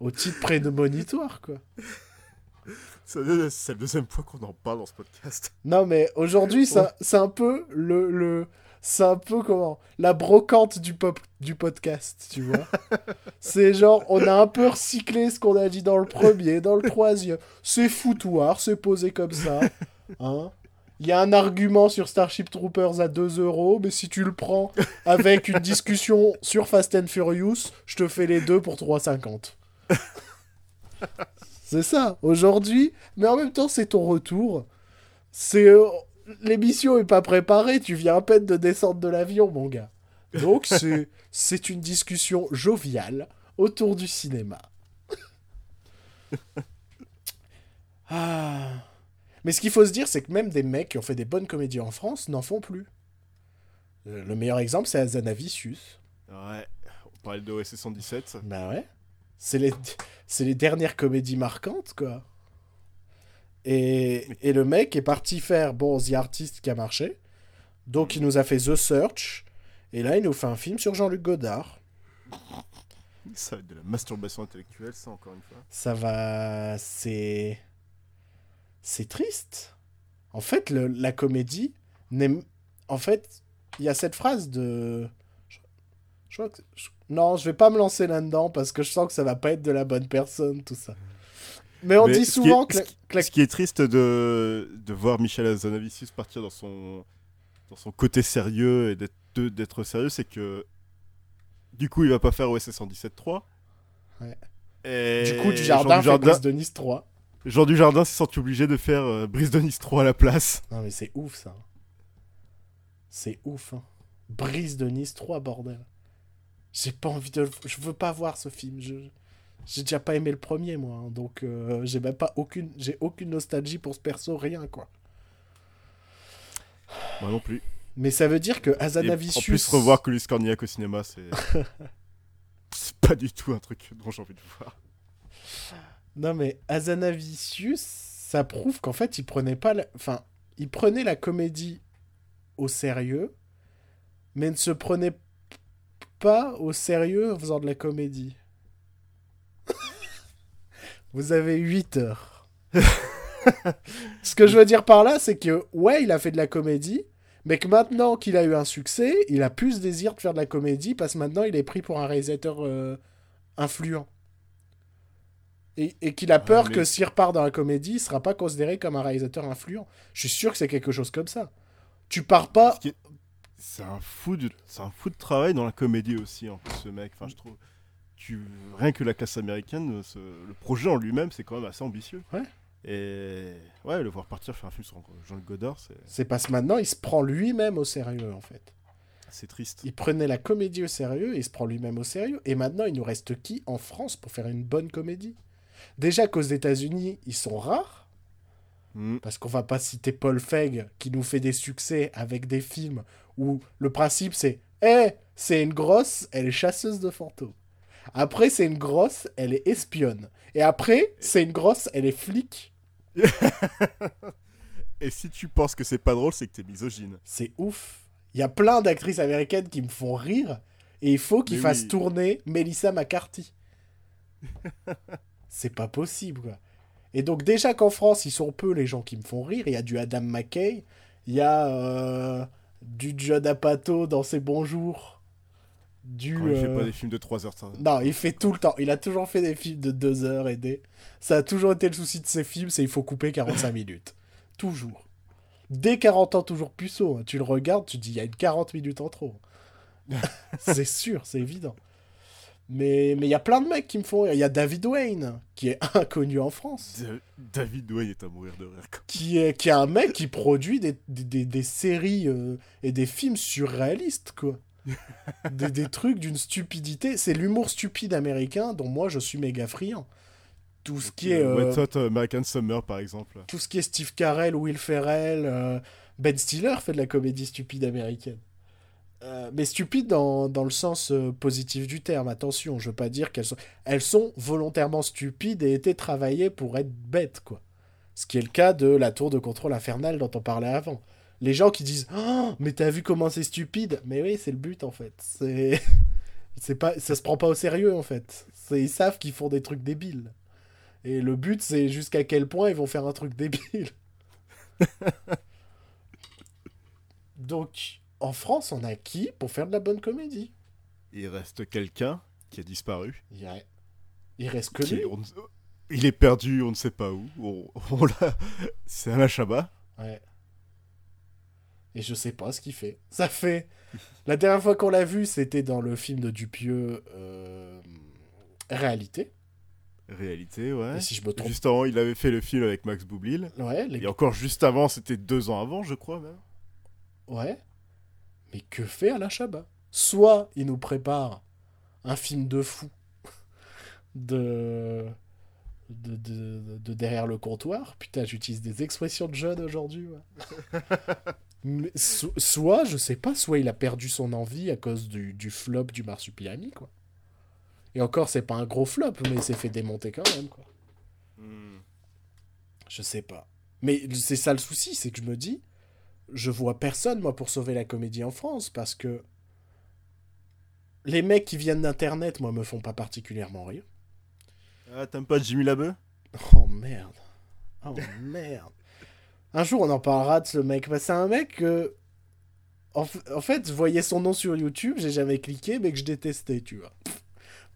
Speaker 1: Au titre prémonitoire, quoi. [LAUGHS]
Speaker 2: C'est la deuxième fois qu'on en parle dans ce podcast.
Speaker 1: Non, mais aujourd'hui, ça- c'est un peu le. le... C'est un peu comment La brocante du, pop, du podcast, tu vois. [LAUGHS] c'est genre, on a un peu recyclé ce qu'on a dit dans le premier, dans le troisième. C'est foutoir, c'est posé comme ça. Hein Il y a un argument sur Starship Troopers à 2 euros, mais si tu le prends avec une discussion sur Fast and Furious, je te fais les deux pour 3,50. [LAUGHS] c'est ça, aujourd'hui, mais en même temps, c'est ton retour. C'est l'émission est pas préparée, tu viens à peine de descendre de l'avion, mon gars. Donc [LAUGHS] c'est c'est une discussion joviale autour du cinéma. [LAUGHS] ah. Mais ce qu'il faut se dire, c'est que même des mecs qui ont fait des bonnes comédies en France n'en font plus. Euh, Le meilleur exemple, c'est Azanavicius.
Speaker 2: Ouais, on parlait de OSS 117.
Speaker 1: Bah ouais. C'est les, c'est les dernières comédies marquantes, quoi. Et, et le mec est parti faire, bon, The Artist qui a marché. Donc il nous a fait The Search. Et là, il nous fait un film sur Jean-Luc Godard.
Speaker 2: Ça va être de la masturbation intellectuelle, ça, encore une fois.
Speaker 1: Ça va... C'est... C'est triste. En fait, le- la comédie... n'est- En fait, il y a cette phrase de... Je, je crois que... je- Non, je vais pas me lancer là-dedans parce que je sens que ça va pas être de la bonne personne, tout ça. Mais on
Speaker 2: Mais
Speaker 1: dit souvent que...
Speaker 2: ce qui- Ce est triste de, de voir Michel Azanavicius partir dans son, dans son côté sérieux et d'être sérieux, c'est que du coup, il va pas faire OSS 117.3.
Speaker 1: Ouais.
Speaker 2: Et
Speaker 1: Du coup, du jardin,
Speaker 2: Jean
Speaker 1: Brise de Nice 3.
Speaker 2: Jean Dujardin s'est senti obligé de faire euh, Brise de Nice 3 à la place.
Speaker 1: Non, mais c'est ouf, ça. C'est ouf, hein. Brise de Nice 3, bordel. J'ai pas envie de... Je veux pas voir ce film. Je... J'ai déjà pas aimé le premier, moi. hein, Donc, euh, j'ai même pas aucune... J'ai aucune nostalgie pour ce perso, rien, quoi.
Speaker 2: Moi non plus.
Speaker 1: Mais ça veut dire que
Speaker 2: Et
Speaker 1: Hazanavicius...
Speaker 2: en plus, revoir Colis Cornillac au cinéma, c'est. [LAUGHS] c'est pas du tout un truc dont j'ai envie de voir.
Speaker 1: Non, mais Hazanavicius, ça prouve qu'en fait, il prenait pas... la- Enfin, il prenait la comédie au sérieux, mais ne se prenait pas au sérieux en faisant de la comédie. [LAUGHS] Vous avez 8 heures. [LAUGHS] Ce que je veux dire par là, c'est que, ouais, il a fait de la comédie, mais que maintenant qu'il a eu un succès, il a plus désir de faire de la comédie parce que maintenant il est pris pour un réalisateur euh, influent. Et, et qu'il a
Speaker 2: Ouais,
Speaker 1: peur
Speaker 2: mais-
Speaker 1: que s'il repart dans la comédie, il sera pas considéré comme un réalisateur influent. Je suis sûr que c'est quelque chose comme ça. Tu pars pas.
Speaker 2: Ce qui est- C'est un fou de... c'est un fou de travail dans la comédie aussi, en plus, ce mec. Enfin, je trouve. Tu... Rien que la classe américaine, ce- le projet en lui-même, c'est quand même assez ambitieux.
Speaker 1: Ouais.
Speaker 2: Et ouais, le voir partir faire un film sur Jean-Luc Godard, c'est
Speaker 1: C'est parce que maintenant il se prend lui-même au sérieux en fait.
Speaker 2: c'est triste.
Speaker 1: Il prenait la comédie au sérieux il se prend lui-même au sérieux. Et maintenant il nous reste qui en France pour faire une bonne comédie? Déjà qu'aux États-Unis ils sont rares.
Speaker 2: Mm.
Speaker 1: Parce qu'on va pas citer Paul Feig qui nous fait des succès avec des films où le principe c'est Eh, c'est une grosse, elle est chasseuse de fantômes. Après, c'est une grosse, elle est espionne. Et après, c'est une grosse, elle est flic. [LAUGHS]
Speaker 2: Et si tu penses que c'est pas drôle, c'est que t'es misogyne.
Speaker 1: C'est ouf. Il y a plein d'actrices américaines qui me font rire et il faut qu'ils fassent
Speaker 2: oui.
Speaker 1: tourner Melissa McCarthy. [LAUGHS] c'est pas possible, quoi. Et donc, déjà qu'en France, ils sont peu les gens qui me font rire. Il y a du Adam McKay, il y a euh, du John Apatow dans ses bons jours. Du.
Speaker 2: Quand il fait
Speaker 1: euh,
Speaker 2: pas des films de 3 heures, ça.
Speaker 1: Non, il fait tout le temps. Il a toujours fait des films de 2 heures et des. Ça a toujours été le souci de ses films, c'est il faut couper 45 minutes. Toujours. Dès 40 ans, toujours puceau. hein. Tu le regardes, tu te dis, il y a une 40 minutes en trop. [LAUGHS] c'est sûr, c'est évident. Mais mais il y a plein de mecs qui me font rire. Il y a David Wayne, qui est [LAUGHS] inconnu en France.
Speaker 2: Da- David Wayne est à mourir de rire.
Speaker 1: Qui est, qui est un mec qui produit des, des, des- des séries euh, et des films surréalistes, quoi. [LAUGHS] des, des trucs d'une stupidité. C'est l'humour stupide américain dont moi je suis méga friand. Tout ce qui est,
Speaker 2: Euh,
Speaker 1: euh,
Speaker 2: Wet Hot American Summer, par exemple.
Speaker 1: tout ce qui est Steve Carell, Will Ferrell, euh, Ben Stiller fait de la comédie stupide américaine. Euh, mais stupide dans, dans le sens euh, positif du terme, attention, je veux pas dire qu'elles sont... Elles sont volontairement stupides et étaient travaillées pour être bêtes, quoi. Ce qui est le cas de la tour de contrôle infernale dont on parlait avant. Les gens qui disent oh, mais t'as vu comment c'est stupide Mais oui, c'est le but en fait. C'est. [LAUGHS] c'est pas... Ça se prend pas au sérieux en fait. C'est- Ils savent qu'ils font des trucs débiles. Et le but, c'est jusqu'à quel point ils vont faire un truc débile. [LAUGHS] Donc, en France, on a qui pour faire de la bonne comédie?
Speaker 2: Il reste quelqu'un qui a disparu.
Speaker 1: Il, y a- il reste que
Speaker 2: qui
Speaker 1: lui.
Speaker 2: est- on- Il est perdu, on ne sait pas où. On, [LAUGHS] C'est Alain Chabat.
Speaker 1: Ouais. Et je sais pas ce qu'il fait. Ça fait. La dernière fois qu'on l'a vu, c'était dans le film de Dupieux euh, Réalité.
Speaker 2: Réalité, ouais.
Speaker 1: Et si je me trompe.
Speaker 2: Juste avant, il avait fait le film avec Max Boublil.
Speaker 1: Ouais, les...
Speaker 2: Et encore juste avant, c'était deux ans avant, je crois même.
Speaker 1: ouais. Mais que fait Alain Chabat? Soit il nous prépare un film de fou [LAUGHS] de. De, de, de derrière le comptoir. Putain, j'utilise des expressions de jeunes aujourd'hui. ouais. [LAUGHS] Mais so- soit, je sais pas, soit il a perdu son envie à cause du, du flop du Marsupilami, quoi. Et encore, c'est pas un gros flop, mais il s'est fait démonter quand même, quoi. Je sais pas. Mais c'est ça le souci, c'est que je me dis, je vois personne, moi, pour sauver la comédie en France, parce que les mecs qui viennent d'Internet, moi, me font pas particulièrement rire.
Speaker 2: Ah, t'aimes pas Jimmy Labeu?
Speaker 1: Oh merde. Oh [LAUGHS] merde. Un jour, on en parlera de ce mec. Bah, c'est un mec que. En, f- en fait, je voyais son nom sur YouTube, j'ai jamais cliqué, mais que je détestais, tu vois.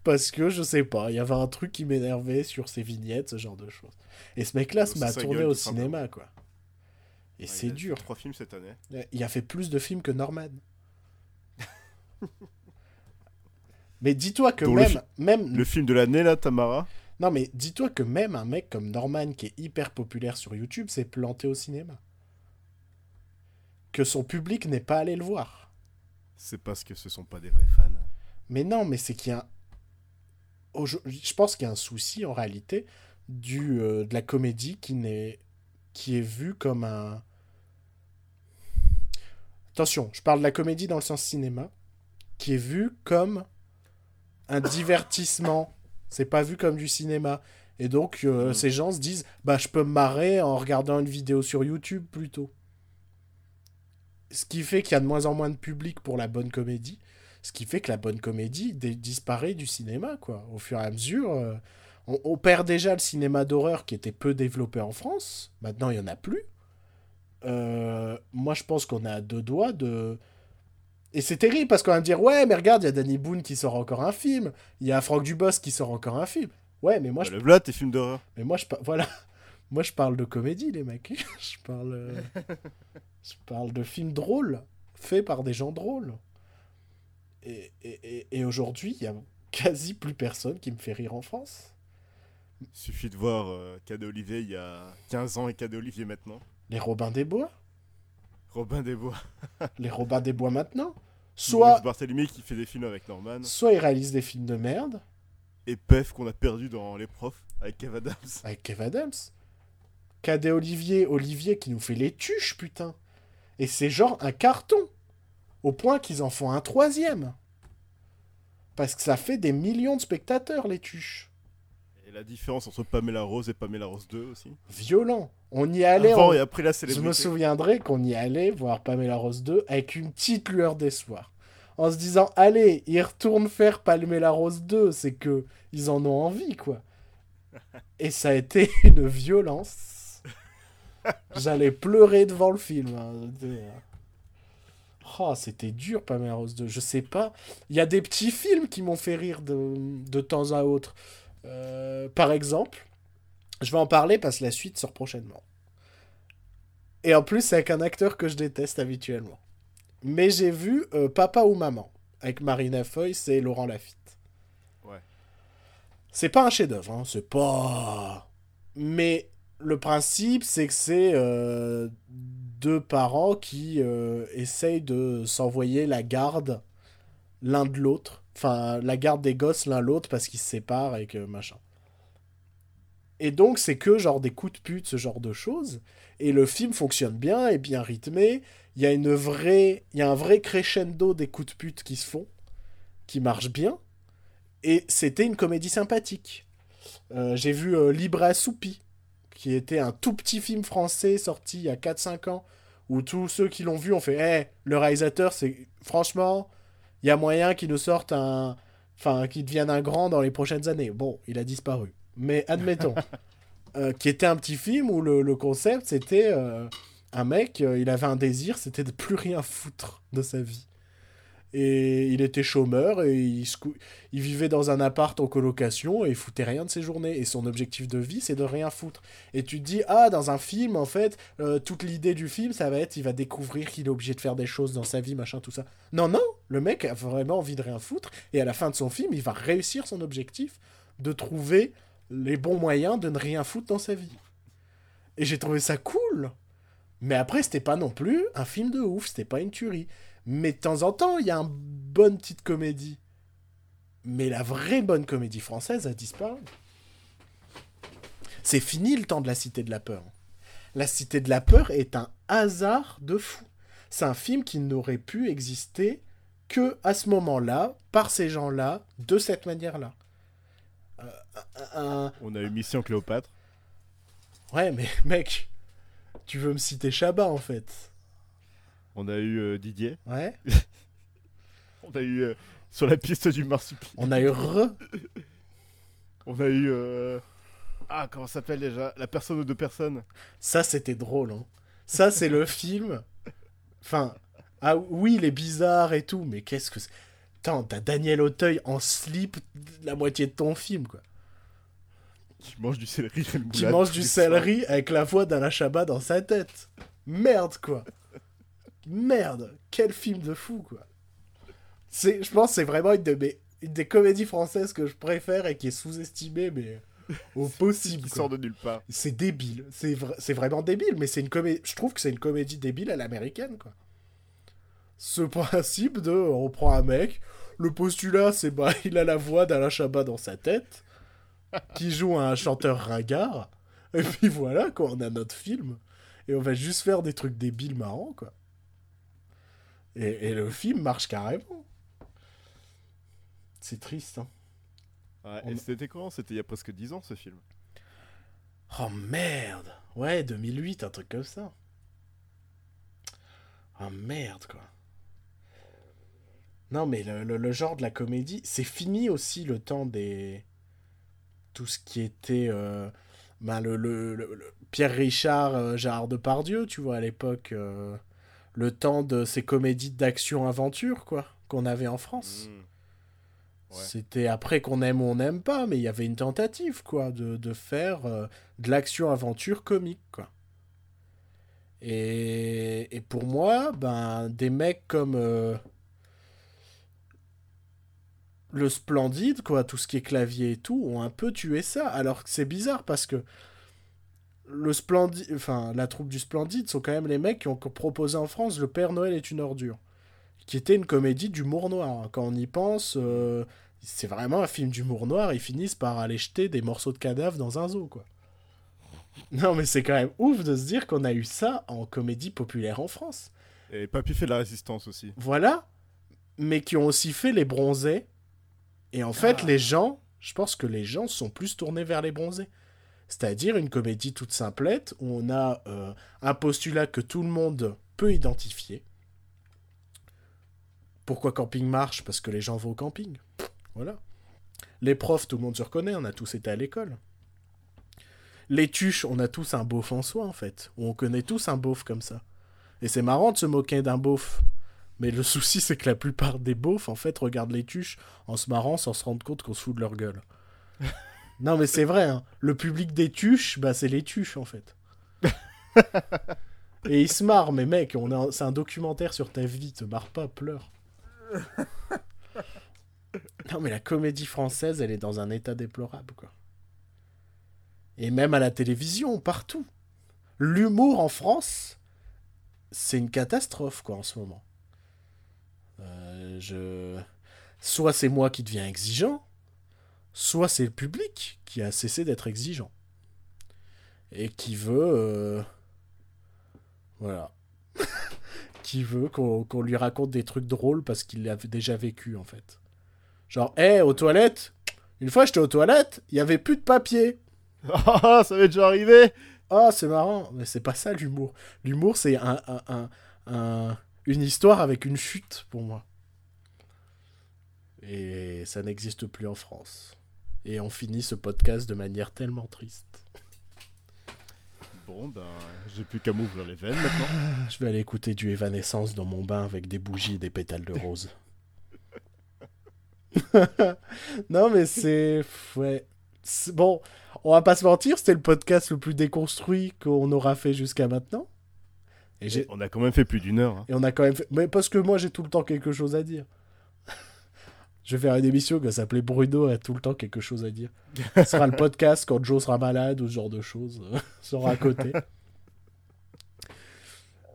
Speaker 1: Parce que, je sais pas, il y avait un truc qui m'énervait sur ses vignettes, ce genre de choses. Et ce mec-là
Speaker 2: Ouais,
Speaker 1: se m'a tourné
Speaker 2: gueule,
Speaker 1: au
Speaker 2: simplement.
Speaker 1: cinéma, quoi. Et
Speaker 2: Ouais,
Speaker 1: c'est
Speaker 2: il a fait
Speaker 1: dur.
Speaker 2: Trois films cette année.
Speaker 1: Il a fait plus de films que Norman. [LAUGHS] Mais dis-toi que
Speaker 2: le
Speaker 1: même,
Speaker 2: fi-
Speaker 1: même
Speaker 2: Le film de l'année, là, Tamara?
Speaker 1: Non, mais dis-toi que même un mec comme Norman, qui est hyper populaire sur YouTube, s'est planté au cinéma. Que son public n'est pas allé le voir.
Speaker 2: C'est parce que ce sont pas des vrais fans.
Speaker 1: Mais non, mais c'est qu'il y a. un- Je pense qu'il y a un souci en réalité du, euh, de la comédie qui, n'est... qui est vue comme un. Attention, je parle de la comédie dans le sens cinéma, qui est vue comme un divertissement. C'est pas vu comme du cinéma. Et donc, euh,
Speaker 2: Mhm.
Speaker 1: ces gens se disent Bah, je peux me marrer en regardant une vidéo sur YouTube plutôt. Ce qui fait qu'il y a de moins en moins de public pour la bonne comédie. Ce qui fait que la bonne comédie disparaît du cinéma, quoi. Au fur et à mesure, euh, on, on perd déjà le cinéma d'horreur qui était peu développé en France. Maintenant, il n'y en a plus. Euh, moi, je pense qu'on à deux doigts de... Et c'est terrible parce qu'on va me dire, ouais, mais regarde, il y a Danny Boone qui sort encore un film. Il y a Franck Dubosc qui sort encore un film. Ouais, mais moi, je,
Speaker 2: Le Vlad, tes films d'horreur.
Speaker 1: mais moi, je, voilà. [LAUGHS] Moi, je parle de comédie, les mecs. [LAUGHS] je parle... euh, [LAUGHS] je parle de films drôles, faits par des gens drôles. Et, et, et- et aujourd'hui, il y a quasi plus personne qui me fait rire en France.
Speaker 2: Suffit de voir euh, Cadet Olivier il y a 15 ans et Cadet Olivier maintenant.
Speaker 1: Les Robins des Bois,
Speaker 2: Robin des Bois.
Speaker 1: les Robins des Bois maintenant.
Speaker 2: Soit... Barthélemy qui fait des films avec Norman.
Speaker 1: soit ils réalisent des films de merde
Speaker 2: Et Pef qu'on a perdu dans Les Profs avec Kev Adams.
Speaker 1: avec Kev Adams. Cadet Olivier, Olivier qui nous fait les tuches, putain. Et c'est genre un carton. Au point qu'ils en font un troisième. Parce que ça fait des millions de spectateurs, les tuches.
Speaker 2: Et la différence entre Pamela Rose et Pamela Rose 2 aussi.
Speaker 1: Violent. On y allait.
Speaker 2: Avant
Speaker 1: on-
Speaker 2: et après la
Speaker 1: Je me souviendrai qu'on y allait voir Pamela Rose 2 avec une petite lueur d'espoir. En se disant, allez, ils retournent faire Pamela Rose 2, c'est que ils en ont envie, quoi. [LAUGHS] Et ça a été une violence. J'allais pleurer devant le film. hein. C'était, Oh, c'était dur, Pamela Rose 2. Je sais pas. Il y a des petits films qui m'ont fait rire de, de temps à autre. Euh, par exemple, je vais en parler parce que la suite sort prochainement. Et en plus, c'est avec un acteur que je déteste habituellement. Mais j'ai vu euh, Papa ou Maman avec Marina Foïs et Laurent Lafitte.
Speaker 2: Ouais.
Speaker 1: C'est pas un chef-d'œuvre, hein, c'est pas. Mais le principe, c'est que c'est euh, deux parents qui euh, essayent de s'envoyer la garde l'un de l'autre. Enfin, la garde des gosses l'un l'autre parce qu'ils se séparent et que machin. Et donc, c'est que genre des coups de pute, ce genre de choses. Et le film fonctionne bien, est bien rythmé. Il y a une il y a un vrai crescendo des coups de pute qui se font, qui marche bien. Et c'était une comédie sympathique. Euh, J'ai vu euh, Assoupi, qui était un tout petit film français sorti il y a 4-5 ans, où tous ceux qui l'ont vu ont fait Eh, le réalisateur, c'est franchement, il y a moyen qu'il nous sorte un. Enfin, qu'il devienne un grand dans les prochaines années. Bon, il a disparu. Mais admettons. [LAUGHS] Euh, qui était un petit film où le, le concept, c'était euh, un mec, euh, il avait un désir, c'était de plus rien foutre de sa vie. Et il était chômeur et il, vivait dans un appart en colocation et il foutait rien de ses journées. Et son objectif de vie, c'est de rien foutre. Et tu te dis, ah, dans un film, en fait, toute l'idée du film, ça va être, il va découvrir qu'il est obligé de faire des choses dans sa vie, machin, tout ça. Non, non, le mec a vraiment envie de rien foutre. Et à la fin de son film, il va réussir son objectif de trouver les bons moyens de ne rien foutre dans sa vie. Et j'ai trouvé ça cool. Mais après, c'était pas non plus un film de ouf, c'était pas une tuerie. Mais de temps en temps, il y a une bonne petite comédie. Mais la vraie bonne comédie française a disparu. C'est fini le temps de la Cité de la Peur. La Cité de la Peur est un hasard de fou. C'est un film qui n'aurait pu exister que à ce moment-là, par ces gens-là, de cette manière-là. Euh, un-
Speaker 2: On a eu Mission Cléopâtre.
Speaker 1: Ouais, mais [LAUGHS] mec, tu veux me citer Chabat en fait.
Speaker 2: On a eu euh, Didier.
Speaker 1: Ouais. [LAUGHS]
Speaker 2: On a eu euh, Sur la piste du marsupilami.
Speaker 1: On a eu Re. [LAUGHS]
Speaker 2: On a eu. euh, Ah, comment ça s'appelle déjà? La personne aux deux personnes.
Speaker 1: Ça, c'était drôle. Hein. Ça, c'est le film. Enfin, ah oui, il est bizarre et tout, mais qu'est-ce que c'est? T'as Daniel Auteuil en slip la moitié de ton film, quoi.
Speaker 2: Qui mange du céleri. et
Speaker 1: Qui mange du céleri avec la voix d'Alain Chabat dans sa tête. Merde, quoi. Merde. Quel film de fou, quoi. C'est, je pense que c'est vraiment une, de mes- une des comédies françaises que je préfère et qui est sous-estimée, mais au [LAUGHS] possible.
Speaker 2: Qui sort de nulle part.
Speaker 1: C'est débile. C'est vra- c'est vraiment débile, mais c'est une comédie. Je trouve que c'est une comédie débile à l'américaine, quoi. Ce principe de, on prend un mec, le postulat, c'est bah, [LAUGHS] il a la voix d'Alain Chabat dans sa tête, qui joue un chanteur ringard, et puis voilà, quoi, on a notre film, et on va juste faire des trucs débiles marrants, quoi. Et, et le film marche carrément. C'est triste, hein.
Speaker 2: Ouais,
Speaker 1: On-
Speaker 2: Et c'était quand? C'était il y a presque 10 ans ce film.
Speaker 1: Oh merde Ouais, 2008, un truc comme ça. Oh merde, quoi. Non, mais le, le- le genre de la comédie, c'est fini aussi le temps des... Tout ce qui était... euh, ben, le, le- Pierre Richard, euh, Gérard Depardieu, tu vois, à l'époque. euh, le temps de ces comédies d'action-aventure, quoi, qu'on avait en France.
Speaker 2: Mm. Ouais.
Speaker 1: C'était après qu'on aime ou on n'aime pas, mais il y avait une tentative, quoi, de, de faire euh, de l'action-aventure comique, quoi. Et, et pour moi, ben, des mecs comme euh, le Splendide, quoi, tout ce qui est clavier et tout, ont un peu tué ça. Alors que c'est bizarre parce que le Splendide, enfin, la troupe du Splendide sont quand même les mecs qui ont proposé en France Le Père Noël est une ordure, qui était une comédie d'humour noir. Quand on y pense, euh, c'est vraiment un film d'humour noir. Ils finissent par aller jeter des morceaux de cadavres dans un zoo, quoi. Non, mais c'est quand même ouf de se dire qu'on a eu ça en comédie populaire en France.
Speaker 2: Et Papy fait de la résistance aussi.
Speaker 1: Voilà, mais qui ont aussi fait les bronzés. Et en fait,
Speaker 2: Ah.
Speaker 1: les gens, je pense que les gens sont plus tournés vers les bronzés. C'est-à-dire une comédie toute simplette où on a euh, un postulat que tout le monde peut identifier. Pourquoi camping marche? Parce que les gens vont au camping. Voilà. Les profs, tout le monde se reconnaît, on a tous été à l'école. Les tuches, on a tous un beauf en soi, en fait. On connaît tous un beauf comme ça. Et c'est marrant de se moquer d'un beauf. Mais le souci, c'est que la plupart des beaufs, en fait, regardent les tuches en se marrant sans se rendre compte qu'on se fout de leur gueule. [LAUGHS] non, mais c'est vrai, hein. le public des tuches, bah, c'est les tuches, en fait. [LAUGHS] Et ils se marrent, mais mec, on a... c'est un documentaire sur ta vie, te marre pas, pleure. [LAUGHS] non, mais la comédie française, elle est dans un état déplorable, quoi. Et même à la télévision, partout. L'humour en France, c'est une catastrophe, quoi, en ce moment. Je... Soit c'est moi qui deviens exigeant, soit c'est le public qui a cessé d'être exigeant. Et qui veut... euh, Voilà. [LAUGHS] qui veut qu'on lui raconte des trucs drôles parce qu'il l'a déjà vécu, en fait. Genre, hé, aux toilettes Une fois, j'étais aux toilettes, il y avait plus de papier.
Speaker 2: Ah, [LAUGHS] ça m'est déjà arrivé
Speaker 1: Oh, c'est marrant, mais c'est pas ça l'humour. L'humour, c'est un, un- un- un- une histoire avec une chute pour moi. Et ça n'existe plus en France. Et on finit ce podcast de manière tellement triste.
Speaker 2: Bon, ben, j'ai plus qu'à m'ouvrir les veines maintenant. [LAUGHS]
Speaker 1: Je vais aller écouter du Evanescence dans mon bain avec des bougies et des pétales de rose. [LAUGHS] non, mais c'est. Ouais. Bon, on va pas se mentir, c'était le podcast le plus déconstruit qu'on aura fait jusqu'à maintenant. Et.
Speaker 2: On a quand même fait plus d'une heure. hein.
Speaker 1: Et on a quand même fait... Mais parce que moi, j'ai tout le temps quelque chose à dire. Je vais faire une émission qui va s'appeler Bruno a tout le temps quelque chose à dire. Ce sera le [LAUGHS] podcast quand Joe sera malade ou ce genre de choses. [LAUGHS] sera à côté.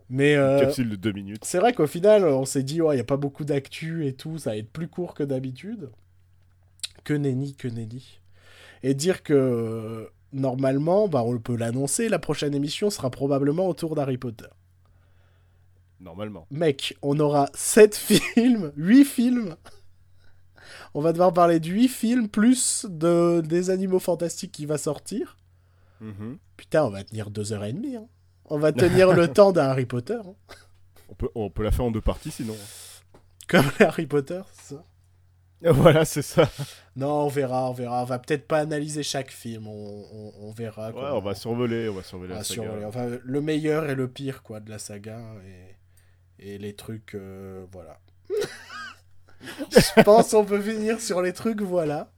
Speaker 1: Mais
Speaker 2: Une
Speaker 1: euh,
Speaker 2: capsule de deux minutes.
Speaker 1: c'est vrai qu'au final, on s'est dit, il n'y a pas beaucoup d'actu et tout, ça va être plus court que d'habitude. Que nenni, que nenni. Et dire que euh, normalement, bah, on peut l'annoncer, la prochaine émission sera probablement autour d'Harry Potter.
Speaker 2: Normalement.
Speaker 1: Mec, on aura 7 [LAUGHS] films, 8 films. On va devoir parler de 8 films plus de, des animaux fantastiques qui va sortir.
Speaker 2: Mhm.
Speaker 1: Putain, on va tenir 2h30. Hein. On va tenir [LAUGHS] le temps d'un Harry Potter. hein.
Speaker 2: On, peut, on peut la faire en deux parties sinon.
Speaker 1: Comme [LAUGHS] Harry Potter, c'est ça. [LAUGHS]
Speaker 2: Voilà, c'est ça.
Speaker 1: Non, on verra, on verra. On va peut-être pas analyser chaque film. On, on- on verra.
Speaker 2: Ouais, on va survoler, on va survoler
Speaker 1: on va
Speaker 2: la saga.
Speaker 1: survoler. Enfin, le meilleur et le pire quoi de la saga et, et les trucs, euh, voilà. Je pense qu'on peut finir sur les trucs, voilà.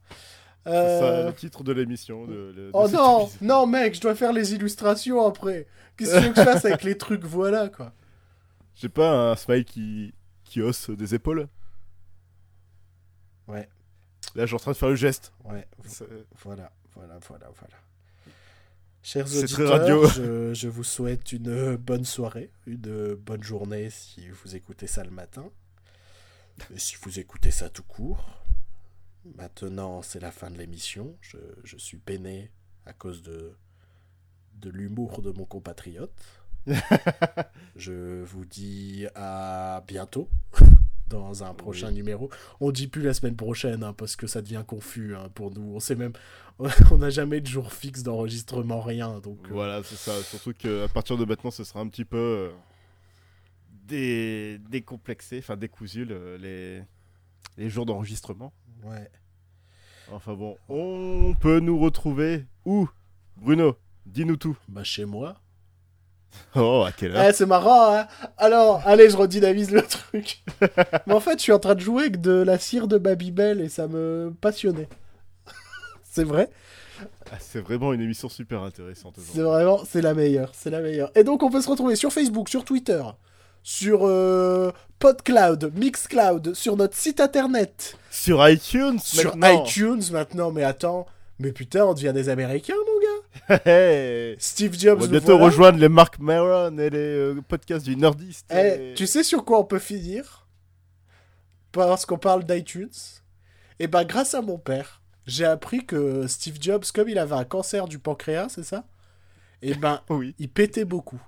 Speaker 2: C'est ça,
Speaker 1: Euh,
Speaker 2: le titre de l'émission. De, de- de
Speaker 1: Oh non, non mec, je dois faire les illustrations après. Qu'est-ce que tu veux que je fasse avec les trucs, voilà quoi.
Speaker 2: J'ai pas un smile qui, qui hausse des épaules
Speaker 1: Ouais.
Speaker 2: Là, je suis en train de faire le geste.
Speaker 1: Ouais, voilà, voilà, voilà, voilà. Chers auditeurs,
Speaker 2: radio.
Speaker 1: je, je vous souhaite une bonne soirée, une bonne journée si vous écoutez ça le matin. Et si vous écoutez ça tout court. Maintenant, c'est la fin de l'émission. Je, je suis peiné à cause de, de l'humour de mon compatriote. [LAUGHS] je vous dis à bientôt [LAUGHS] dans un prochain numéro. On dit plus la semaine prochaine hein, parce que ça devient confus hein, pour nous. On sait même, [LAUGHS] on n'a jamais de jour fixe d'enregistrement, rien. Donc euh,
Speaker 2: Voilà, c'est ça. Surtout qu'à partir de maintenant, ce sera un petit peu euh, dé- décomplexé, enfin décousu le- les... les jours d'enregistrement.
Speaker 1: ouais.
Speaker 2: Enfin bon, on peut nous retrouver où Bruno, dis-nous tout.
Speaker 1: Bah chez moi. [LAUGHS]
Speaker 2: Oh, à quelle heure?
Speaker 1: Eh, c'est marrant, hein Alors, allez, je redynamise le truc. [LAUGHS] Mais en fait, je suis en train de jouer avec de la cire de Babybel et ça me passionnait. [LAUGHS] c'est vrai?
Speaker 2: Ah, C'est vraiment une émission super intéressante
Speaker 1: C'est vraiment, c'est la meilleure, c'est la meilleure. Et donc, on peut se retrouver sur Facebook, sur Twitter, sur euh, PodCloud, Mixcloud, sur notre site internet,
Speaker 2: Sur iTunes
Speaker 1: sur
Speaker 2: maintenant.
Speaker 1: iTunes maintenant. Mais attends, mais putain, on devient des Américains, mon gars.
Speaker 2: Hey [LAUGHS]
Speaker 1: Steve
Speaker 2: on
Speaker 1: Jobs,
Speaker 2: va
Speaker 1: nous
Speaker 2: bientôt
Speaker 1: voilà.
Speaker 2: rejoindre les Mark Maron et les euh, podcasts du Nordiste.
Speaker 1: Eh,
Speaker 2: et-
Speaker 1: tu sais sur quoi on peut finir? Parce qu'on parle d'iTunes. Et ben, grâce à mon père, j'ai appris que Steve Jobs, comme il avait un cancer du pancréas, c'est ça? Et ben, [LAUGHS]
Speaker 2: Oui.
Speaker 1: il pétait beaucoup.